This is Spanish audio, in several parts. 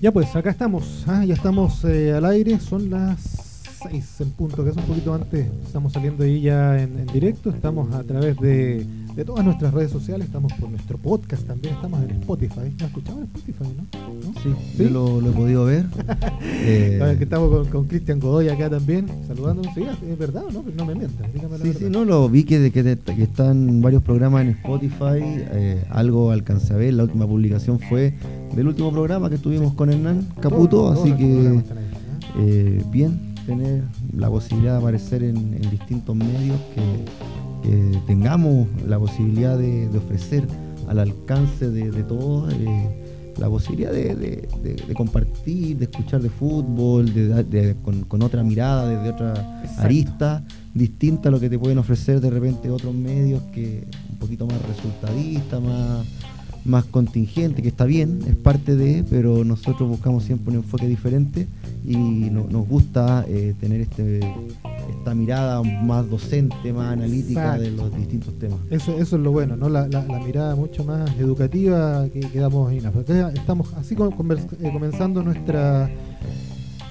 Ya pues, acá estamos, ¿ah? ya estamos eh, al aire, son las 6 en punto, que es un poquito antes, estamos saliendo ahí ya en, en directo, estamos a través de de todas nuestras redes sociales, estamos por nuestro podcast también, estamos en Spotify. ¿No escuchado en Spotify, no? Sí, yo lo, he podido ver. eh, que estamos con Cristian Godoy acá también, saludándonos. Sí, ¿Es verdad o no? No me mientas, dígame la Sí, sí, no, lo vi que, que, que están varios programas en Spotify, eh, algo alcancé a ver, la última publicación fue del último programa que tuvimos con Hernán Caputo, así que ¿eh? Eh, bien tener la posibilidad de aparecer en, en distintos medios que que tengamos la posibilidad de, ofrecer al alcance de, todos eh, la posibilidad de, compartir, de escuchar de fútbol, de, con, con, otra mirada, desde otra arista distinta a lo que te pueden ofrecer de repente otros medios que un poquito más resultadista, más más contingente, que está bien, es parte de, pero nosotros buscamos siempre un enfoque diferente y nos gusta eh, tener este, esta mirada más docente, más analítica de los distintos temas. Eso, eso es lo bueno, ¿no? La, mirada mucho más educativa que, que damos ahí. Estamos así eh, comenzando nuestra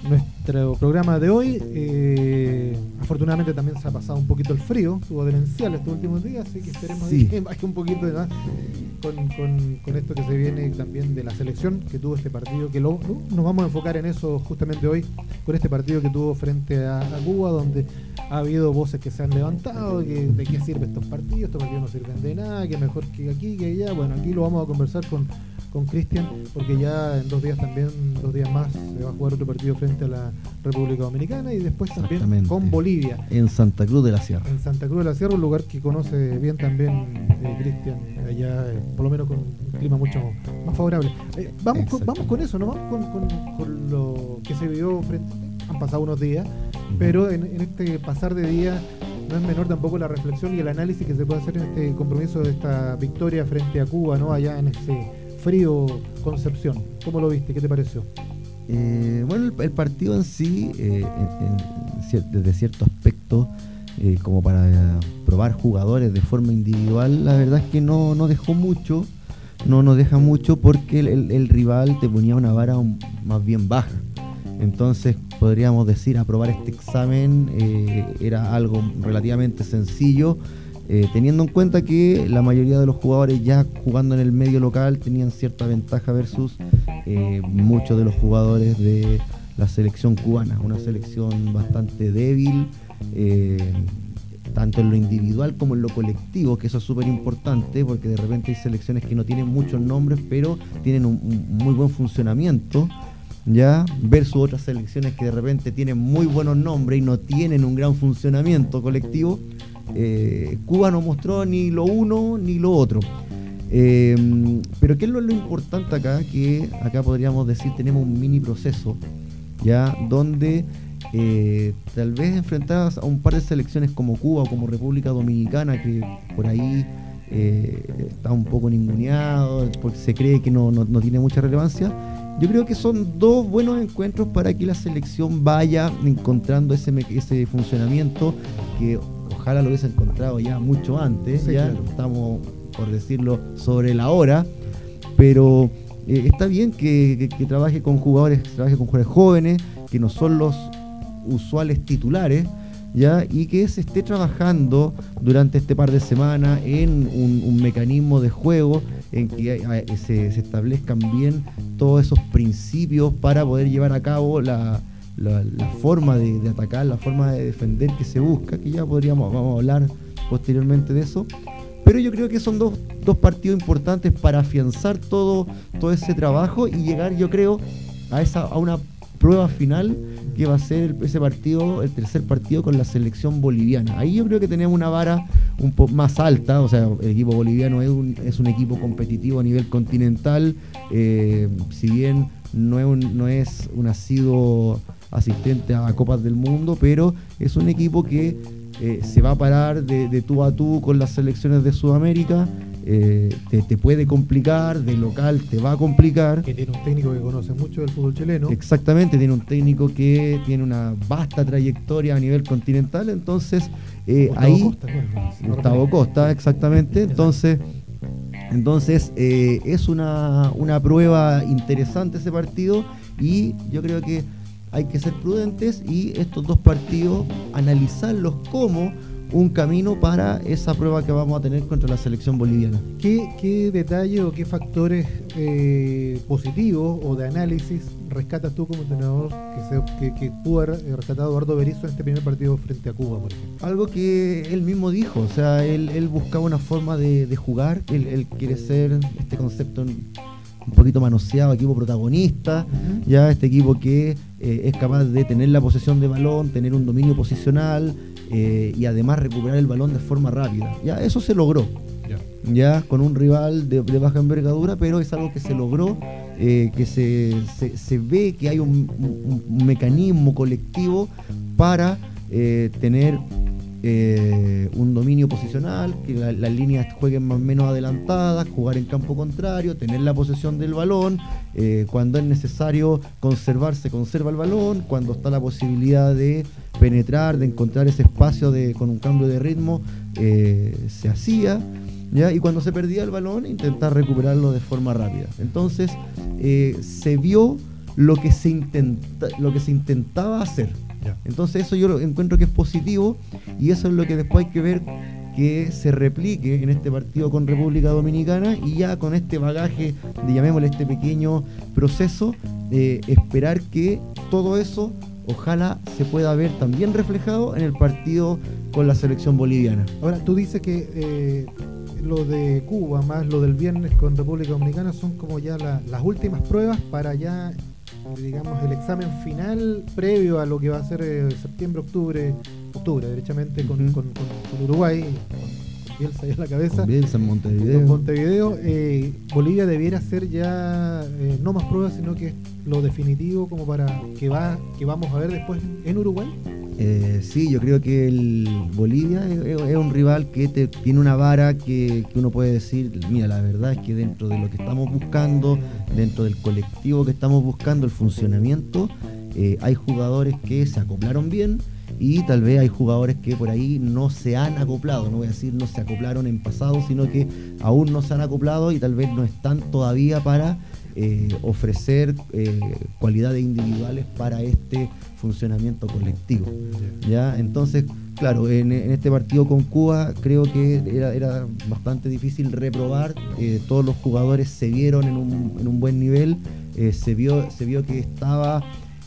nuestro programa de hoy. Eh, afortunadamente también se ha pasado un poquito el frío, estuvo demencial estos últimos días, así que esperemos que baje un poquito más con, esto que se viene también de la selección que tuvo este partido, que lo, nos vamos a enfocar en eso justamente hoy, con este partido que tuvo frente a, Cuba, donde ha habido voces que se han levantado, que, de qué sirven estos partidos, estos partidos no sirven de nada, que mejor que aquí, que allá. Bueno, aquí lo vamos a conversar con con Cristian, porque ya en dos días también, dos días más, se va a jugar otro partido frente a la República Dominicana y después también con Bolivia. En Santa Cruz de la Sierra. En Santa Cruz de la Sierra, un lugar que conoce bien también eh, Cristian, allá eh, por lo menos con un clima mucho más favorable. Eh, vamos, con, vamos con eso, ¿no? Vamos con, lo que se vio frente, han pasado unos días, pero en, en este pasar de día no es menor tampoco la reflexión y el análisis que se puede hacer en este compromiso de esta victoria frente a Cuba, ¿no? Allá en ese frío Concepción. ¿Cómo lo viste? ¿Qué te pareció? Eh, bueno, el, partido en sí, eh, desde cierto aspecto, eh, como para probar jugadores de forma individual, la verdad es que no, no dejó mucho, no nos deja mucho porque el, rival te ponía una vara más bien baja. Entonces podríamos decir, aprobar este examen era algo relativamente sencillo eh, teniendo en cuenta que la mayoría de los jugadores ya jugando en el medio local tenían cierta ventaja versus eh, muchos de los jugadores de la selección cubana, una selección bastante débil, eh, tanto en lo individual como en lo colectivo, que eso es súper importante, porque de repente hay selecciones que no tienen muchos nombres, pero tienen un, un muy buen funcionamiento ya versus otras selecciones que de repente tienen muy buenos nombres y no tienen un gran funcionamiento colectivo eh, Cuba no mostró ni lo uno ni lo otro. Eh, pero ¿qué es lo, importante acá? Que acá podríamos decir tenemos un mini proceso, ya donde eh, tal vez enfrentadas a un par de selecciones como Cuba o como República Dominicana, que por ahí está un poco ninguneado, porque se cree que no, tiene mucha relevancia. Yo creo que son dos buenos encuentros para que la selección vaya encontrando ese, ese funcionamiento que ojalá lo hubiese encontrado ya mucho antes, ya estamos, por decirlo, sobre la hora, pero eh, está bien que, trabaje con jugadores, que trabaje con jugadores jóvenes, que no son los usuales titulares, ¿ya? y que se esté trabajando durante este par de semanas en un, mecanismo de juego en que se, se, establezcan bien todos esos principios para poder llevar a cabo la, la, forma de, atacar, la forma de defender que se busca, que ya podríamos, vamos a hablar posteriormente de eso. Pero yo creo que son dos, partidos importantes para afianzar todo, todo ese trabajo y llegar, yo creo, a, esa, a una prueba final que va a ser ese partido, el tercer partido con la selección boliviana. Ahí yo creo que tenemos una vara un poco más alta, o sea, el equipo boliviano es un, es un equipo competitivo a nivel continental, eh, si bien no es no es un asiduo asistente a Copas del Mundo, pero es un equipo que eh, se va a parar de, tú a tú con las selecciones de Sudamérica. Eh, te, puede complicar, de local te va a complicar. Que tiene un técnico que conoce mucho del fútbol chileno. Exactamente, tiene un técnico que tiene una vasta trayectoria a nivel continental, entonces eh, ahí... Costa, Gustavo Costa, exactamente. Entonces, Entonces eh, es una, una prueba interesante ese partido y yo creo que hay que ser prudentes y estos dos partidos analizarlos como un camino para esa prueba que vamos a tener contra la selección boliviana. ¿Qué, qué detalle o qué factores eh, positivos o de análisis rescatas tú como entrenador que, que, pudo haber rescatado Eduardo Berizzo en este primer partido frente a Cuba, por ejemplo? Algo que él mismo dijo, o sea, él, buscaba una forma de, jugar, él, quiere ser este concepto un poquito manoseado, equipo protagonista, ya este equipo que eh, es capaz de tener la posesión de balón, tener un dominio posicional, eh, y además recuperar el balón de forma rápida. Ya eso se logró. Ya con un rival de, baja envergadura, pero es algo que se logró, eh, que se, se, ve que hay un, mecanismo colectivo para eh, un dominio posicional, que las líneas jueguen más o menos adelantadas, jugar en campo contrario, tener la posesión del balón, cuando es necesario conservar, se conserva el balón, cuando está la posibilidad de penetrar, de encontrar ese espacio de, con un cambio de ritmo, eh, se hacía. ¿ya? Y cuando se perdía el balón, intentar recuperarlo de forma rápida. Entonces, eh, se vio lo que se, intenta, lo que se intentaba hacer. Entonces, eso yo encuentro que es positivo y eso es lo que después hay que ver que se replique en este partido con República Dominicana y ya con este bagaje, de llamémosle este pequeño proceso, eh, esperar que todo eso ojalá se pueda ver también reflejado en el partido con la selección boliviana. Ahora, tú dices que eh, lo de Cuba más lo del viernes con República Dominicana son como ya las últimas pruebas para ya, digamos, el examen final previo a lo que va a ser eh, septiembre, octubre, octubre, derechamente con, con Uruguay, Bielsa ahí en la cabeza. Bielsa en Montevideo. Montevideo, eh, Bolivia debiera ser ya eh, no más pruebas, sino que lo definitivo como para que va que vamos a ver después en Uruguay. Eh, sí, yo creo que el Bolivia es, un rival que tiene una vara que, uno puede decir, mira, la verdad es que dentro de lo que estamos buscando, dentro del colectivo que estamos buscando, el funcionamiento, hay jugadores que se acoplaron bien y tal vez hay jugadores que por ahí no se han acoplado, no voy a decir no se acoplaron en pasado, sino que aún no se han acoplado y tal vez no están todavía para eh, ofrecer eh, cualidades individuales para este funcionamiento colectivo. ¿ya? Entonces, claro, en, este partido con Cuba creo que era, bastante difícil reprobar, eh, todos los jugadores se vieron en un, en un buen nivel, se, vio, se vio que estaba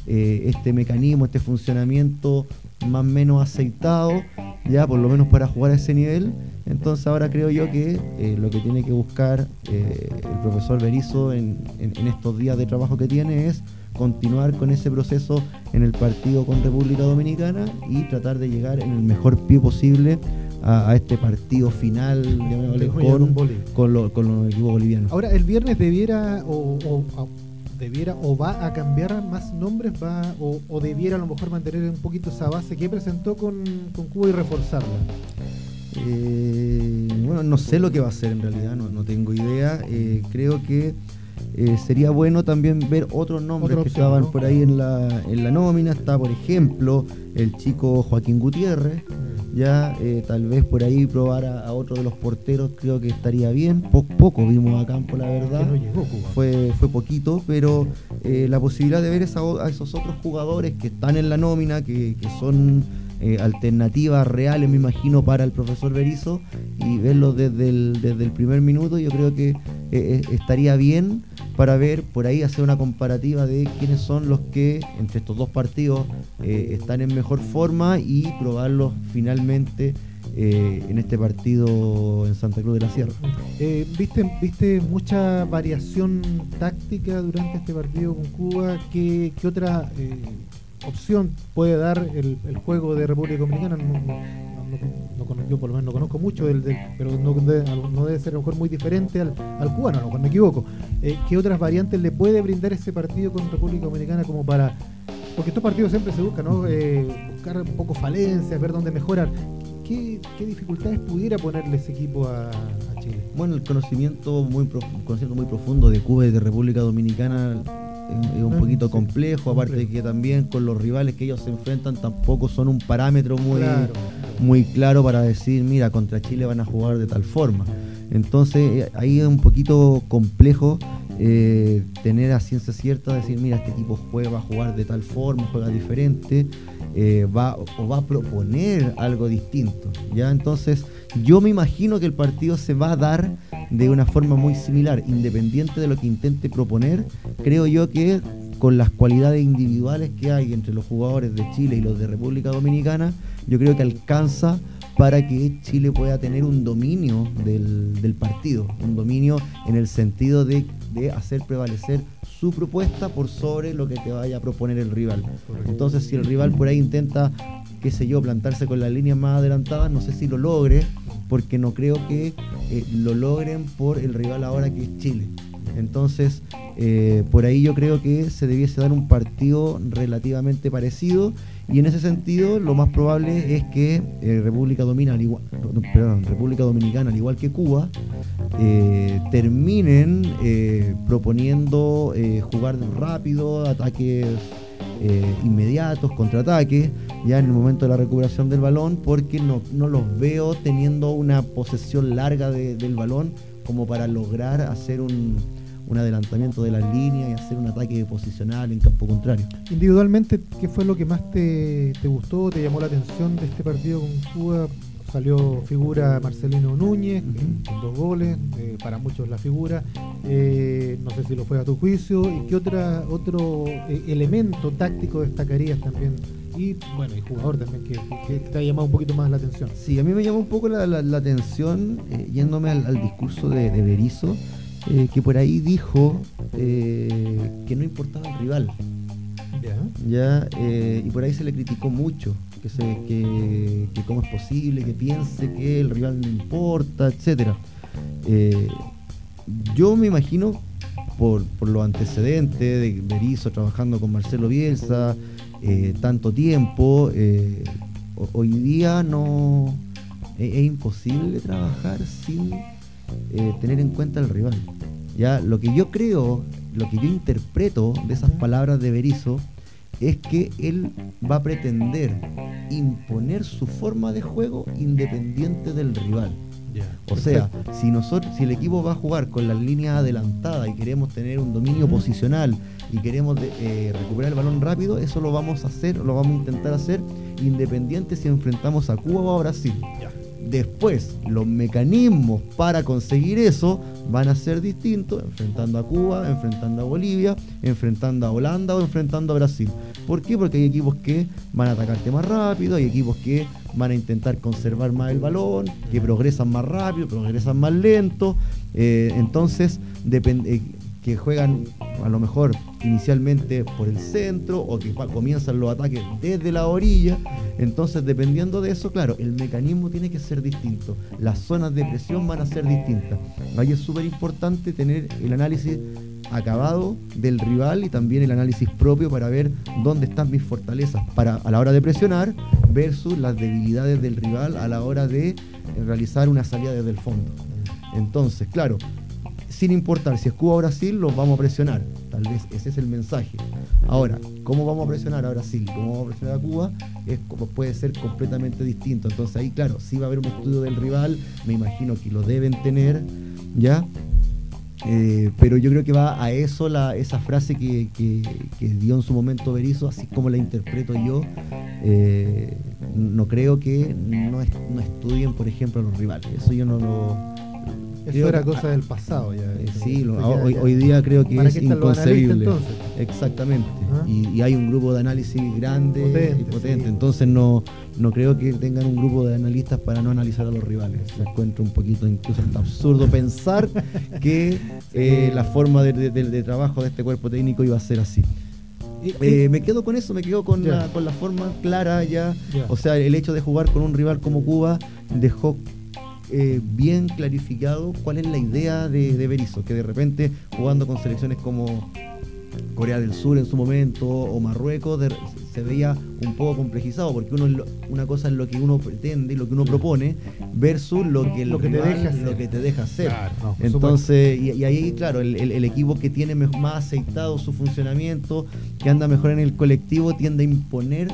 este mecanismo, este funcionamiento más o menos aceitado, ya por lo menos para jugar a ese nivel. Entonces ahora creo yo que eh, lo que tiene que buscar eh, el profesor Berizo en, estos días de trabajo que tiene es continuar con ese proceso en el partido con República Dominicana y tratar de llegar en el mejor pie posible a, este partido final con, con, con, los equipos bolivianos. Ahora, el viernes debiera o debiera o va a cambiar más nombres va o, debiera a lo mejor mantener un poquito esa base que presentó con, Cuba y reforzarla? Eh, bueno, no sé lo que va a hacer en realidad, no, tengo idea. Eh, creo que eh, sería bueno también ver otros nombres que estaban por ahí en la, en la nómina. Está, por ejemplo, el chico Joaquín Gutiérrez. Mm. Ya tal vez por ahí probar a, otro de los porteros creo que estaría bien. poco vimos a campo, la verdad. fue, fue poquito, pero la posibilidad de ver a esos otros jugadores que están en la nómina, que, que son eh, alternativas reales, me imagino, para el profesor Berizo y verlo desde el, desde el primer minuto, yo creo que eh, eh, estaría bien para ver por ahí hacer una comparativa de quiénes son los que entre estos dos partidos están en mejor forma y probarlos finalmente. en este partido en Santa Cruz de la Sierra. ¿viste, ¿Viste mucha variación táctica durante este partido con Cuba? ¿Qué, qué otra opción puede dar el, juego de República Dominicana. No, yo por lo menos no conozco mucho, del, pero no, debe ser a lo mejor muy diferente al, cubano, a lo mejor me equivoco. Eh, ¿Qué otras variantes le puede brindar ese partido con República Dominicana como para... Porque estos partidos siempre se buscan, ¿no? Eh, buscar un poco falencias, ver dónde mejorar. ¿Qué, dificultades pudiera ponerle ese equipo a, Chile? Bueno, el conocimiento muy, conocimiento muy profundo de Cuba y de República Dominicana es un poquito complejo, aparte de que también con los rivales que ellos se enfrentan tampoco son un parámetro muy claro, muy claro para decir, mira, contra Chile van a jugar de tal forma. Entonces ahí es un poquito complejo eh, tener a ciencia cierta, decir, mira, este equipo juega, va a jugar de tal forma, juega diferente, eh, va, o va a proponer algo distinto. ¿ya? Entonces, yo me imagino que el partido se va a dar de una forma muy similar, independiente de lo que intente proponer. Creo yo que con las cualidades individuales que hay entre los jugadores de Chile y los de República Dominicana, yo creo que alcanza para que Chile pueda tener un dominio del, partido, un dominio en el sentido de, hacer prevalecer su propuesta por sobre lo que te vaya a proponer el rival. Entonces, si el rival por ahí intenta, qué sé yo, plantarse con las líneas más adelantadas, no sé si lo logre, porque no creo que eh, lo logren por el rival ahora que es Chile. Entonces, eh, por ahí yo creo que se debiese dar un partido relativamente parecido y en ese sentido, lo más probable es que eh, República, República Dominicana, al igual que Cuba, eh, terminen proponiendo jugar rápido, ataques inmediatos, contraataques, ya en el momento de la recuperación del balón, porque no, los veo teniendo una posesión larga del balón como para lograr hacer un, un adelantamiento de las líneas y hacer un ataque posicional en campo contrario. Individualmente, ¿qué fue lo que más te, gustó, te llamó la atención de este partido con Cuba? Salió figura Marcelino Núñez, con dos goles, eh, para muchos la figura. Eh, no sé si lo fue a tu juicio. ¿Y qué otra, otro eh, elemento táctico destacarías también? Y bueno, y jugador también que, te ha llamado un poquito más la atención. Sí, a mí me llamó un poco la, atención, yéndome al, discurso de, de Berizzo eh, que por ahí dijo eh, que no importaba el rival. ¿Ya? Eh, y por ahí se le criticó mucho, que, se, que, cómo es posible, que piense que el rival no importa, etc. yo me imagino, por, por los antecedentes de Berizzo trabajando con Marcelo Bielsa, tanto tiempo, hoy día no es imposible trabajar sin eh, tener en cuenta al rival. Ya, lo que yo creo, lo que yo interpreto de esas palabras de Berizzo es que él va a pretender imponer su forma de juego independiente del rival. o sea, si nosotros, si el equipo va a jugar con las líneas adelantadas y queremos tener un dominio posicional y queremos eh, recuperar el balón rápido, eso lo vamos a hacer, lo vamos a intentar hacer independiente si enfrentamos a Cuba o a Brasil. Después, los mecanismos para conseguir eso van a ser distintos, enfrentando a Cuba, enfrentando a Bolivia, enfrentando a Holanda o enfrentando a Brasil. ¿Por qué? Porque hay equipos que van a atacarte más rápido, hay equipos que van a intentar conservar más el balón, que progresan más rápido, progresan más lento. Eh, entonces, depende eh, que juegan a lo mejor inicialmente por el centro o que comienzan los ataques desde la orilla. Entonces, dependiendo de eso, claro, el mecanismo tiene que ser distinto. Las zonas de presión van a ser distintas. Ahí es súper importante tener el análisis acabado del rival y también el análisis propio para ver dónde están mis fortalezas para a la hora de presionar versus las debilidades del rival a la hora de realizar una salida desde el fondo. Entonces, claro, sin importar si es Cuba o Brasil, los vamos a presionar. Tal vez ese es el mensaje. Ahora, ¿cómo vamos a presionar a Brasil? ¿Cómo vamos a presionar a Cuba? Es, puede ser completamente distinto. Entonces ahí, claro, sí va a haber un estudio del rival, me imagino que lo deben tener, ¿ya? Eh, pero yo creo que va a eso la, esa frase que, dio en su momento Berizzo, así como la interpreto yo. Eh, no creo que no, no, estudien, por ejemplo, a los rivales. Eso yo no lo, eso era cosa del pasado ya. Eh, sí, hoy, día creo que es inconcebible. Exactamente. ¿Ah? Y, hay un grupo de análisis grande y potente. Entonces no, no creo que tengan un grupo de analistas para no analizar a los rivales. Se encuentra un poquito incluso absurdo pensar que eh, la forma de, trabajo de este cuerpo técnico iba a ser así. Eh, me quedo con eso, me quedo con, la, con la forma clara ya. O sea, el hecho de jugar con un rival como Cuba dejó eh, bien clarificado cuál es la idea de, de Berizzo, que de repente jugando con selecciones como Corea del Sur en su momento o Marruecos se veía un poco complejizado porque uno una cosa es lo que uno pretende y lo que uno propone versus lo que, lo que, te, deja hacer. Lo que te deja hacer. Entonces, y, ahí, claro, el, equipo que tiene más aceitado su funcionamiento, que anda mejor en el colectivo, tiende a imponer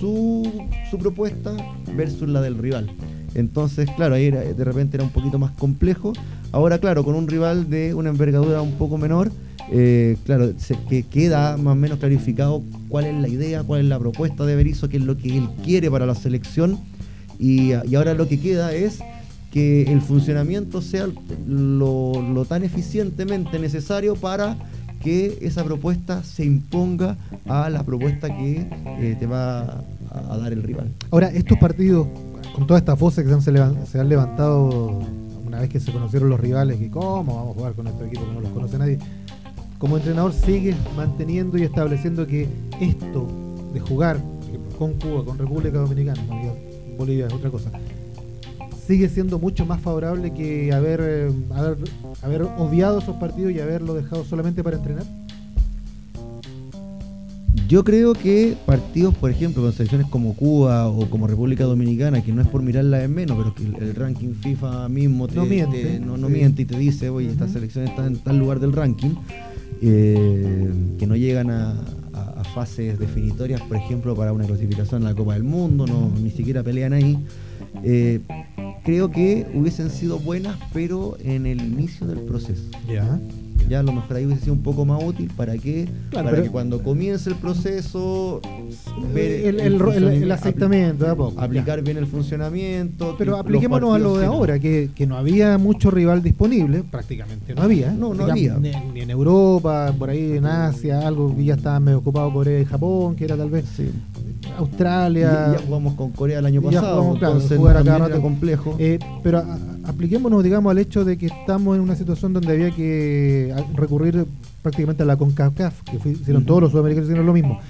su, su propuesta versus la del rival. Entonces, claro, ahí de repente era un poquito más complejo. Ahora, claro, con un rival de una envergadura un poco menor, eh, claro, se, que queda más o menos clarificado cuál es la idea, cuál es la propuesta de Berizzo, qué es lo que él quiere para la selección. Y, ahora lo que queda es que el funcionamiento sea lo, tan eficientemente necesario para que esa propuesta se imponga a la propuesta que eh, te va a, dar el rival. Ahora, estos partidos, con todas estas voces que se han, levantado una vez que se conocieron los rivales, que cómo vamos a jugar con estos equipos que no los conoce nadie, como entrenador sigue manteniendo y estableciendo que esto de jugar con Cuba, con República Dominicana, Bolivia es otra cosa, sigue siendo mucho más favorable que haber, eh, haber, haber obviado esos partidos y haberlo dejado solamente para entrenar? Yo creo que partidos, por ejemplo, con selecciones como Cuba o como República Dominicana, que no es por mirarla en menos, pero que el, ranking FIFA mismo te, no, miente, no, miente y te dice, oye, esta selección está en tal lugar del ranking, eh, que no llegan a, fases definitorias, por ejemplo, para una clasificación en la Copa del Mundo, no, ni siquiera pelean ahí. Eh, creo que hubiesen sido buenas, pero en el inicio del proceso. Ya ya a lo mejor ahí hubiese sido un poco más útil para que para que cuando comience el proceso ver el, el, aceptamiento aplicar bien el funcionamiento pero apliquémonos a lo de ahora que, no había mucho rival disponible prácticamente no había no no había. ni, en Europa por ahí en Asia algo que ya estaba medio ocupado Corea y Japón que era tal vez Australia. ya jugamos con Corea el año pasado, entonces jugar a cada rato. complejo. Eh, pero apliquémonos, digamos, al hecho de que estamos en una situación donde había que recurrir prácticamente a la CONCACAF, que hicieron todos los sudamericanos, hicieron lo mismo.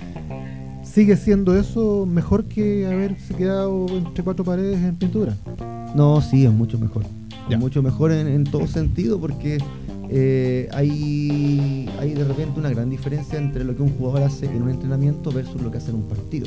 ¿Sigue siendo eso mejor que haberse quedado entre cuatro paredes en pintura? No, sí, es mucho mejor. Es mucho mejor en, todo sentido porque eh, hay, hay de repente una gran diferencia entre lo que un jugador hace en un entrenamiento versus lo que hace en un partido.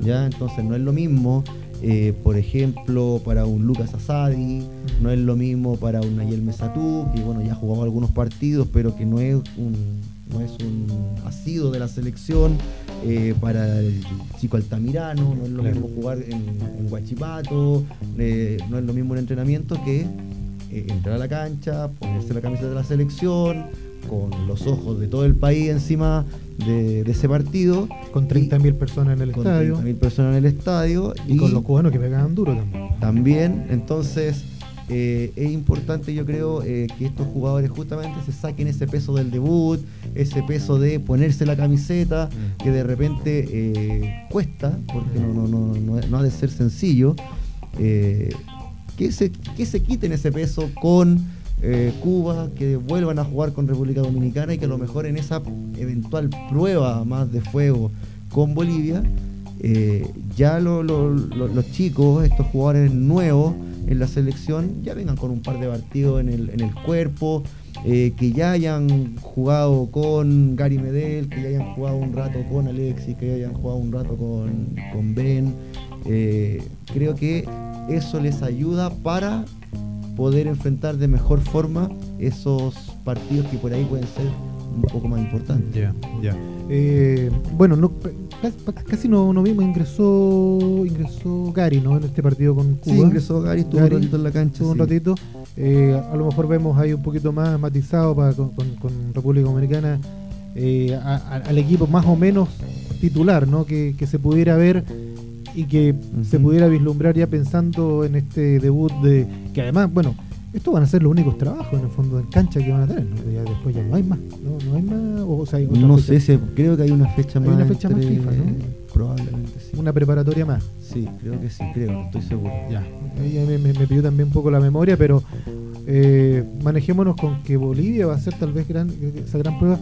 ¿ya? Entonces no es lo mismo eh, por ejemplo, para un Lucas Asadi, no es lo mismo para un Nayel Mesatú, que bueno, ya ha jugado algunos partidos, pero que no es un, no es un asido de la selección, eh, para el Chico Altamirano, no es lo mismo jugar en, Guachipato, eh, no es lo mismo un entrenamiento que entrar a la cancha, ponerse la camisa de la selección, con los ojos de todo el país encima de, ese partido. Con 30.000 personas en el con estadio. 30.000 personas en el estadio. Y, con los cubanos que pegaban duro también. También, entonces eh, es importante yo creo eh, que estos jugadores justamente se saquen ese peso del debut, ese peso de ponerse la camiseta, mm. que de repente eh, cuesta, porque no, no, no, no, ha de ser sencillo. que, se, que se quiten ese peso con eh, Cuba, que vuelvan a jugar con República Dominicana y que a lo mejor en esa eventual prueba más de fuego con Bolivia, eh, ya los chicos, estos jugadores nuevos en la selección, ya vengan con un par de partidos en el, cuerpo, eh, que ya hayan jugado con Gary Medel, que ya hayan jugado un rato con Alexis, que ya hayan jugado un rato con, con Ben. creo que eso les ayuda para poder enfrentar de mejor forma esos partidos que por ahí pueden ser un poco más importantes. Ya, ya. Eh, bueno, no, casi no, no vimos, ingresó ingresó Gary, ¿no? En este partido con Cuba. Sí, ingresó Gary, estuvo un ratito en la cancha. un ratito. Eh, a lo mejor vemos ahí un poquito más matizado para, con, República Dominicana eh, al equipo más o menos titular, ¿no? Que, que se pudiera ver y que se pudiera vislumbrar ya pensando en este debut de que además, bueno, estos van a ser los únicos trabajos en el fondo en cancha que van a tener, Ya después ya no hay más, no, no hay más, o, sea, hay no sé, creo que hay una fecha hay más. una fecha más FIFA, ¿no? Probablemente sí. Una preparatoria más. Sí, creo que sí, creo, no estoy seguro. Ya, me, me, me, pidió también un poco la memoria, pero eh, manejémonos con que Bolivia va a ser tal vez gran, esa gran prueba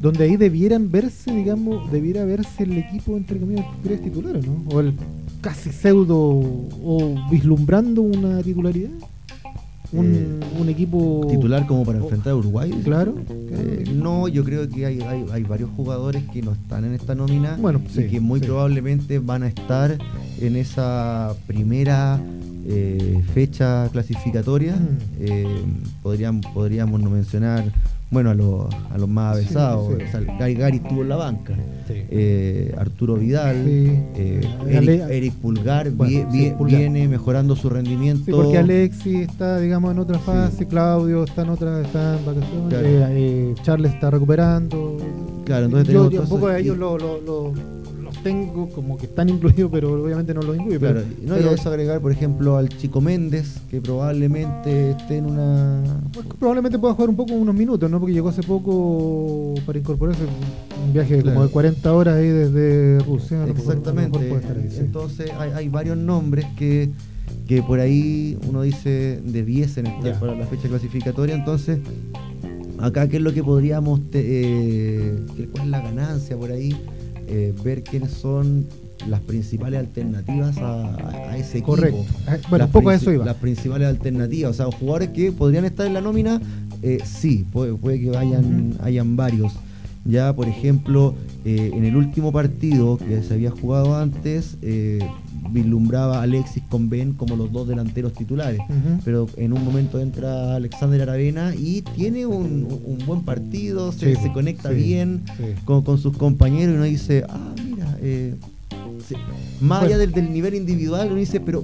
donde ahí debieran verse, digamos, debiera verse el equipo, entre comillas, tres titulares, ¿no? O el casi pseudo, o vislumbrando una titularidad. Un, eh, equipo titular como para enfrentar a Uruguay claro eh, no yo creo que hay, hay, varios jugadores que no están en esta nómina bueno, y que muy probablemente van a estar en esa primera eh, fecha clasificatoria mm. podríamos no mencionar bueno, a los, a los más Sí, avesados. sí. O sea, Gary, Gary estuvo en la banca. Sí. Eh, Arturo Vidal, Sí. eh, Eric, Eric Pulgar, Bueno, vie- sí, vie- Pulgar. viene mejorando su rendimiento. Sí, porque Alexis está, digamos, en otra fase, Claudio está en otra, está en vacaciones, Claro. eh, eh, Charles está recuperando. Claro, entonces yo, tenemos un poco esos- ellos lo- lo- tengo como que están incluidos, pero obviamente no los incluyo. Claro, pero, no, pero agregar, por ejemplo, al Chico Méndez, que probablemente esté en una. pues, probablemente pueda jugar un poco unos minutos, ¿no? Porque llegó hace poco para incorporarse un viaje Claro. como de 40 horas ahí desde Rusia. Exactamente. ahí, sí. Entonces hay, hay varios nombres que, que por ahí uno dice debiesen estar Ya. para la fecha clasificatoria. Entonces, acá, ¿qué es lo que podríamos, te- eh, cuál es la ganancia por ahí? Eh, ver quiénes son las principales alternativas a, ese equipo. Correcto. Ah, Bueno, Las un poco a eso iba. Las principales alternativas, o sea, jugadores que podrían estar en la nómina, eh, sí, puede, puede que vayan, hayan varios. Ya, por ejemplo, eh, en el último partido que se había jugado antes, eh, vislumbraba a Alexis con Ben como los dos delanteros titulares. Pero en un momento entra Alexander Aravena y tiene un, un buen partido, se, Sí, se conecta sí, bien sí. con, con sus compañeros y uno dice, ah, mira, eh, se- más allá Bueno. del, del nivel individual, uno dice, pero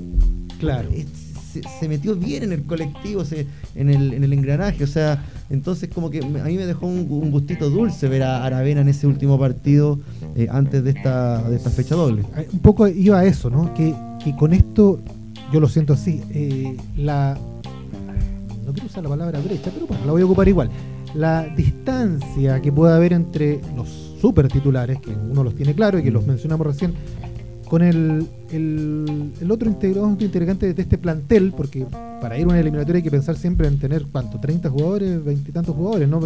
Claro. se, se metió bien en el colectivo, se- en, el, en el engranaje, o sea, entonces como que a mí me dejó un, un gustito dulce ver a Aravena en ese último partido eh, antes de esta, de esta fecha doble. Eh, Un poco iba a eso, ¿no? Que, que con esto, yo lo siento así, eh, la. No quiero usar la palabra brecha, pero bueno, la voy a ocupar igual. La distancia que puede haber entre los super titulares, que uno los tiene claro y que los mencionamos recién, con el, el, el otro integrante, otro integrante de este plantel, porque para ir a una eliminatoria hay que pensar siempre en tener, ¿cuánto? ¿30 jugadores? ¿20 y tantos jugadores? ¿no?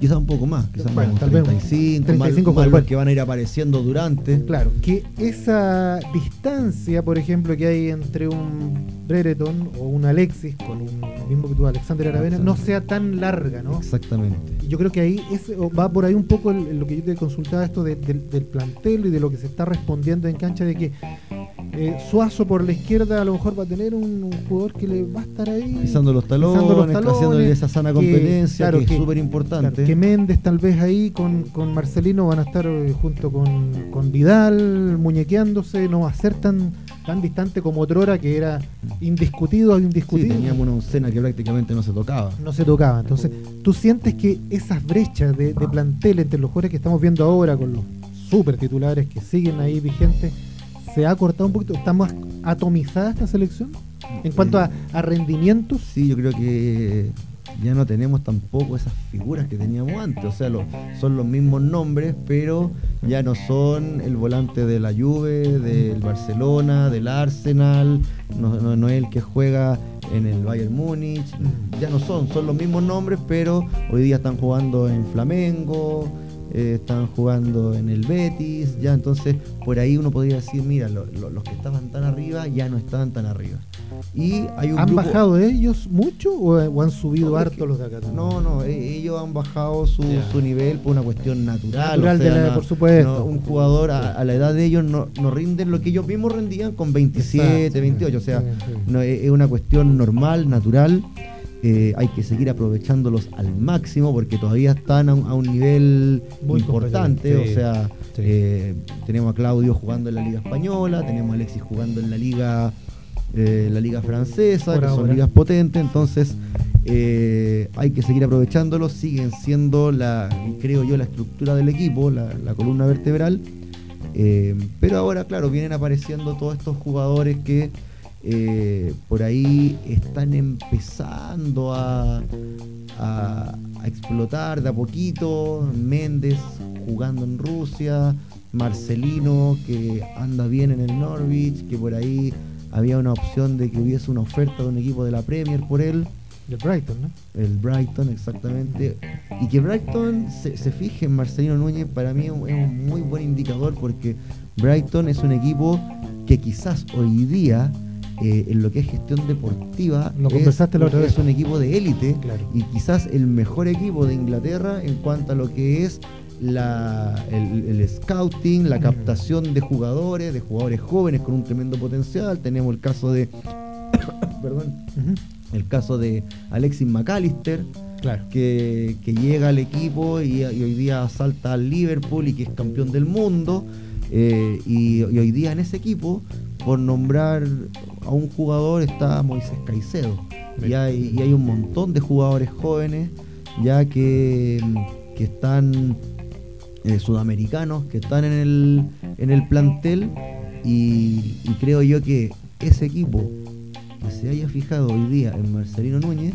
Quizás un poco más, quizás Bueno, más, tal vez un 35, 35 más, jugadores. que van a ir apareciendo durante. Claro, que esa distancia, por ejemplo, que hay entre un Brereton o un Alexis con un mismo que tú, Alexander Aravena, no sea tan larga, ¿no? Exactamente. Y Yo creo que ahí es- va por ahí un poco el- el- lo que yo te consultaba, esto de- del- del plantel y de lo que se está respondiendo en cancha, de que eh, Suazo por la izquierda a lo mejor va a tener un, un jugador que le va a estar ahí Pisando los talones, pisando los talones, haciéndole esa sana que- competencia claro, que, que- es súper Claro, importante. que Méndez tal vez ahí con, con Marcelino van a estar eh, junto con, con Vidal muñequeándose, no va a ser tan, tan distante como otrora que era indiscutido, Sí, indiscutido. teníamos una escena que prácticamente no se tocaba. no se tocaba. Entonces, ¿tú sientes que esas brechas de, de plantel entre los jugadores que estamos viendo ahora con los super titulares que siguen ahí vigentes, se ha cortado un poquito? ¿Está más atomizada esta selección? En cuanto a, a rendimientos, Sí, yo creo que ya no tenemos tampoco esas figuras que teníamos antes. O sea, son los mismos nombres, pero ya no son el volante de la Juve, del Barcelona, del Arsenal, no- no es el que juega en el Bayern Múnich. Ya no son, son los mismos nombres, pero hoy día están jugando en Flamengo. Eh, están jugando en el Betis, ya entonces por ahí uno podría decir, mira, lo- lo- los que estaban tan arriba ya no estaban tan arriba. Y hay un ¿han grupo- bajado ellos mucho o, o han subido no, es harto que- los de acá? también? No, no, e- ellos han bajado su, su nivel por una cuestión natural. Natural o sea, de la- no- por supuesto. no, un jugador a, a la edad de ellos no, no rinden lo que ellos mismos rendían con 27, Exacto, 28. O sea, sí, sí. no, es es una cuestión normal, natural. Eh, hay que seguir aprovechándolos al máximo porque todavía están a un, a un nivel Muy importante. sí. O sea, Sí. eh, tenemos a Claudio jugando en la Liga Española, tenemos a Alexis jugando en la Liga, eh, la Liga Francesa, Por que son ligas potentes. Entonces, hay que seguir aprovechándolos. Siguen siendo, la creo yo, la estructura del equipo, la, la columna vertebral. Pero ahora, claro, vienen apareciendo todos estos jugadores que eh, por ahí están empezando a, a- a explotar de a poquito. Méndez jugando en Rusia, Marcelino que anda bien en el Norwich, que por ahí había una opción de que hubiese una oferta de un equipo de la Premier por él. Del Brighton, ¿no? El Brighton, exactamente. Y que Brighton se, se fije en Marcelino Núñez, para mí es un muy buen indicador porque Brighton es un equipo que quizás hoy día, eh, en lo que es gestión deportiva, Lo es, conversaste la otra es un equipo de élite Claro. y quizás el mejor equipo de Inglaterra en cuanto a lo que es la, el, el scouting, la captación de jugadores, de jugadores jóvenes con un tremendo potencial. Tenemos el caso de, perdón, el caso de Alexis McAllister, que, llega al equipo y, hoy día salta al Liverpool y que es campeón del mundo. Eh, y, hoy día en ese equipo, por nombrar a un jugador, está Moisés Caicedo. Y hay, y hay un montón de jugadores jóvenes ya que, están eh, sudamericanos, que están en el, en el plantel y, creo yo que ese equipo que se haya fijado hoy día en Marcelino Núñez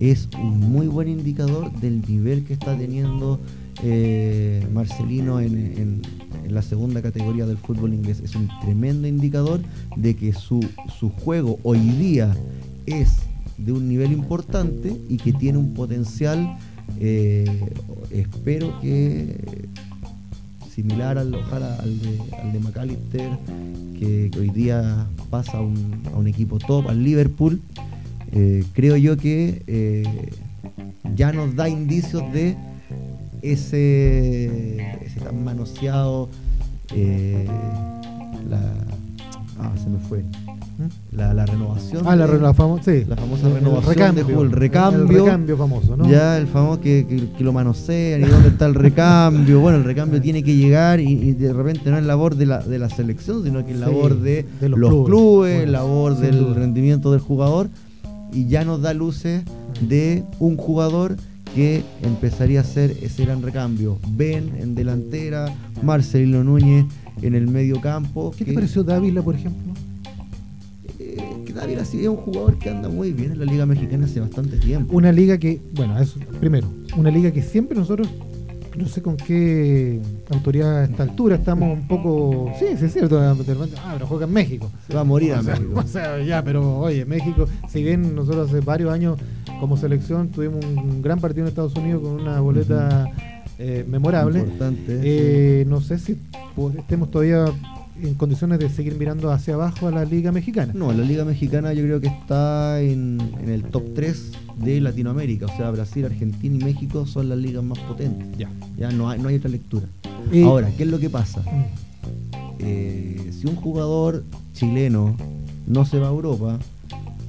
es un muy buen indicador del nivel que está teniendo eh, Marcelino en, la segunda categoría del fútbol inglés. Es un tremendo indicador de que su, su juego hoy día es de un nivel importante y que tiene un potencial, eh, espero que similar al, ojalá al de, al de McAllister, que, hoy día pasa a un, equipo top, al Liverpool. Eh, creo yo que ya nos da indicios de ese, ese tan manoseado la, ah, se me fue la, la renovación. Ah, la, la, sí. la famosa renovación recambio, el recambio. El recambio famoso, ¿no? Ya, el famoso que, que, lo manosean y dónde está el recambio. Bueno, el recambio tiene que llegar y, de repente no es labor de la, de la selección, sino que es labor de, los, clubes, labor del rendimiento del jugador y ya nos da luces de un jugador que empezaría a hacer ese gran recambio. Ben en delantera, Marcelino Núñez en el medio campo. ¿Qué te pareció Dávila, por ejemplo? Dávila sí es un jugador que anda muy bien en la Liga Mexicana hace bastante tiempo. Una liga que, bueno, es primero, una liga que siempre nosotros, no sé con qué autoridad a esta altura, estamos un poco. Sí, sí es cierto, ah, pero juega en México. Se va a morir a México. O sea, ya, pero oye, México, si bien nosotros hace varios años como selección tuvimos un gran partido en Estados Unidos con una boleta. Eh, memorable. Importante, eh, No sé si estemos todavía en condiciones de seguir mirando hacia abajo a la Liga Mexicana. No, la Liga Mexicana yo creo que está en, el top 3 de Latinoamérica. O sea, Brasil, Argentina y México son las ligas más potentes. Ya. Ya no hay, no hay otra lectura. Ahora, ¿qué es lo que pasa? Mm. Eh, si un jugador chileno no se va a Europa,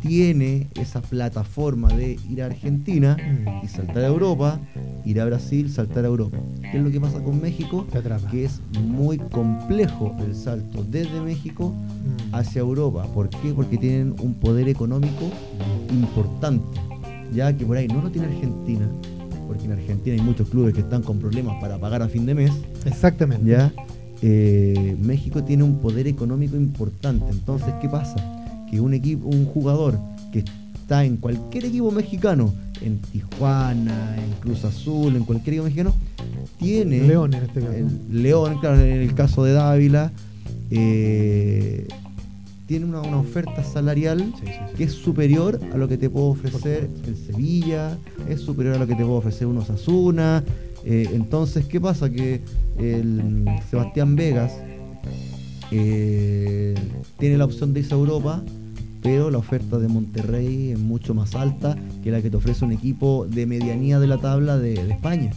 tiene esa plataforma de ir a Argentina y saltar a Europa, ir a Brasil, saltar a Europa. ¿Qué es lo que pasa con México? Que es muy complejo el salto desde México mm. hacia Europa. ¿Por qué? Porque tienen un poder económico importante, ya que por ahí no lo tiene Argentina, porque en Argentina hay muchos clubes que están con problemas para pagar a fin de mes. Exactamente. ¿ya? Eh, México tiene un poder económico importante. Entonces, ¿qué pasa? Que un equipo, un jugador que está en cualquier equipo mexicano, en Tijuana, en Cruz Azul, en cualquier equipo mexicano, tiene. León en este caso. León, claro, en el caso de Dávila, eh, tiene una, oferta salarial que es superior a lo que te puedo ofrecer el Sevilla, es superior a lo que te puedo ofrecer un Osasuna. Eh, entonces, ¿qué pasa? Que el Sebastián Vegas eh, tiene la opción de irse a Europa pero la oferta de Monterrey es mucho más alta que la que te ofrece un equipo de medianía de la tabla de, España.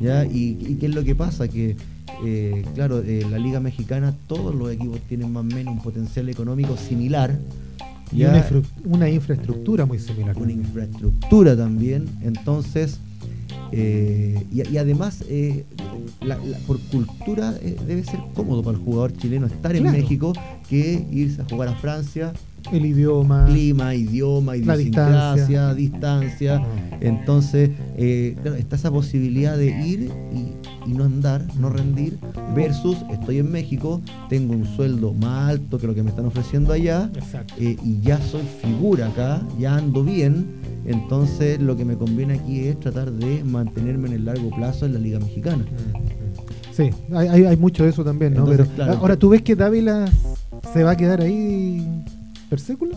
¿ya? Y, qué es lo que pasa? Que, eh, claro, eh, la Liga Mexicana, todos los equipos tienen más o menos un potencial económico similar. Y una, infraestructura muy similar. Una infraestructura también. Entonces, eh, y, además, por cultura debe ser cómodo para el jugador chileno estar en México que irse a jugar a Francia el idioma. Clima, idioma, idiosincrasia, distancia. distancia. Ah. Entonces, eh, está esa posibilidad de ir y, no andar, no rendir, versus estoy en México, tengo un sueldo más alto que lo que me están ofreciendo allá, eh, y ya soy figura acá, ya ando bien. Entonces, lo que me conviene aquí es tratar de mantenerme en el largo plazo en la Liga Mexicana. Sí, hay, mucho de eso también, ¿no? Pero ahora tú ves que Dávila se va a quedar ahí Perséculo?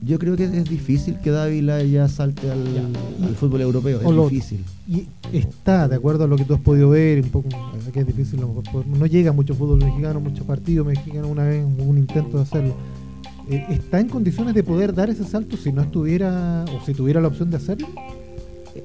Yo creo que es difícil que Dávila ya salte al, fútbol europeo, es difícil. Y está, de acuerdo a lo que tú has podido ver, un poco que es difícil, no llega mucho fútbol mexicano, muchos partidos mexicanos, una vez un intento de hacerlo. Eh, ¿Está en condiciones de poder dar ese salto si no estuviera o si tuviera la opción de hacerlo?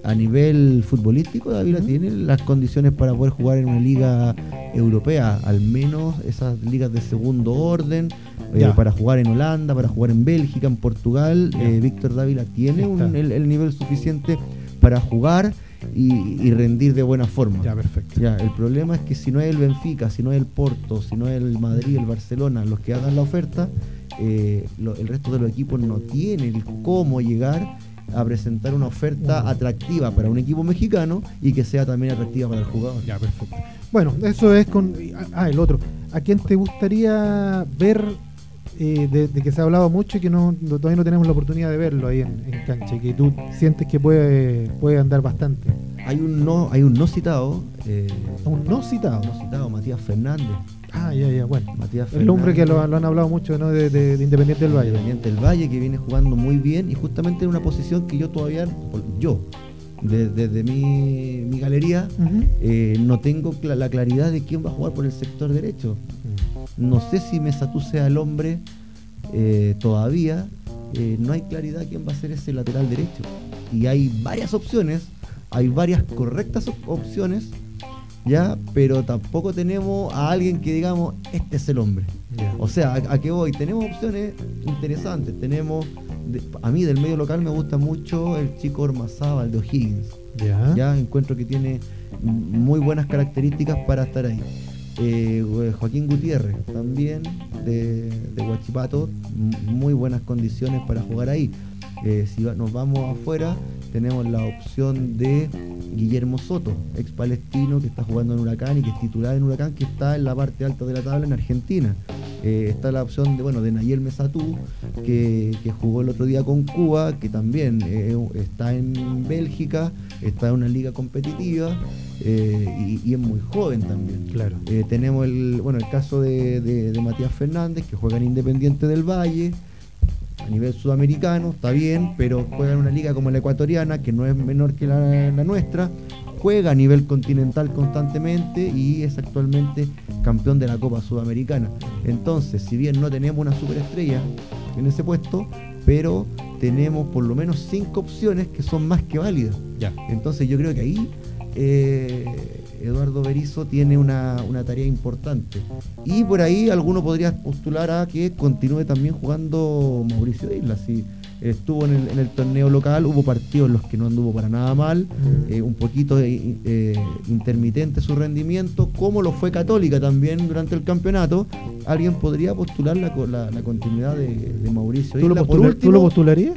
a nivel futbolístico, Dávila tiene las condiciones para poder jugar en una liga europea, al menos esas ligas de segundo orden, eh, para jugar en Holanda, para jugar en Bélgica, en Portugal. Eh, Víctor Dávila tiene el, nivel suficiente para jugar y, rendir de buena forma. Ya, perfecto. Ya, el problema es que si no es el Benfica, si no es el Porto, si no es el Madrid, el Barcelona, los que hagan la oferta, eh, el resto de los equipos no tienen cómo llegar a presentar una oferta atractiva para un equipo mexicano y que sea también atractiva para el jugador. Ya, perfecto. Bueno, eso es con... Ah, el otro. ¿A quién te gustaría ver eh, de, que se ha hablado mucho y que no, todavía no tenemos la oportunidad de verlo ahí en, cancha y que tú sientes que puede, puede andar bastante? Hay un no, hay un no citado. Eh, ¿Un no citado? No citado, Matías Fernández. Ah, ya, ya, bueno. Matías el hombre que lo, han hablado mucho ¿no? de, Independiente del Valle. Independiente del Valle, que viene jugando muy bien y justamente en una posición que yo todavía, yo, desde mi, mi, galería, eh, no tengo la claridad de quién va a jugar por el sector derecho. Mm. No sé si Mesatú sea el hombre eh, todavía. Eh, no hay claridad quién va a ser ese lateral derecho. Y hay varias opciones, hay varias correctas opciones ¿ya? Pero tampoco tenemos a alguien que digamos, este es el hombre. O sea, ¿a, qué voy? Tenemos opciones interesantes. Tenemos, a mí del medio local me gusta mucho el chico Ormazábal de O'Higgins. Ya. Encuentro que tiene muy buenas características para estar ahí. Eh, Joaquín Gutiérrez, también de, de Huachipato, muy buenas condiciones para jugar ahí. Eh, si nos vamos afuera, tenemos la opción de Guillermo Soto, ex palestino que está jugando en Huracán y que es titular en Huracán, que está en la parte alta de la tabla en Argentina. Eh, está la opción de, bueno, de Nayel Mesatú, que, jugó el otro día con Cuba, que también eh, está en Bélgica, está en una liga competitiva y, es muy joven también. Claro. tenemos el, bueno, el caso de, de Matías Fernández, que juega en Independiente del Valle a nivel sudamericano, está bien, pero juega en una liga como la ecuatoriana, que no es menor que la, nuestra, juega a nivel continental constantemente y es actualmente campeón de la Copa Sudamericana. Entonces, si bien no tenemos una superestrella en ese puesto, pero tenemos por lo menos cinco opciones que son más que válidas. Ya. Entonces yo creo que ahí eh, Eduardo Berizo tiene una, tarea importante. Y por ahí alguno podría postular a que continúe también jugando Mauricio Isla. Si estuvo en el, torneo local, hubo partidos en los que no anduvo para nada mal, eh, un poquito eh, intermitente su rendimiento, como lo fue Católica también durante el campeonato. Alguien podría postular la, la, continuidad de, Mauricio Isla. ¿Tú lo, postularías?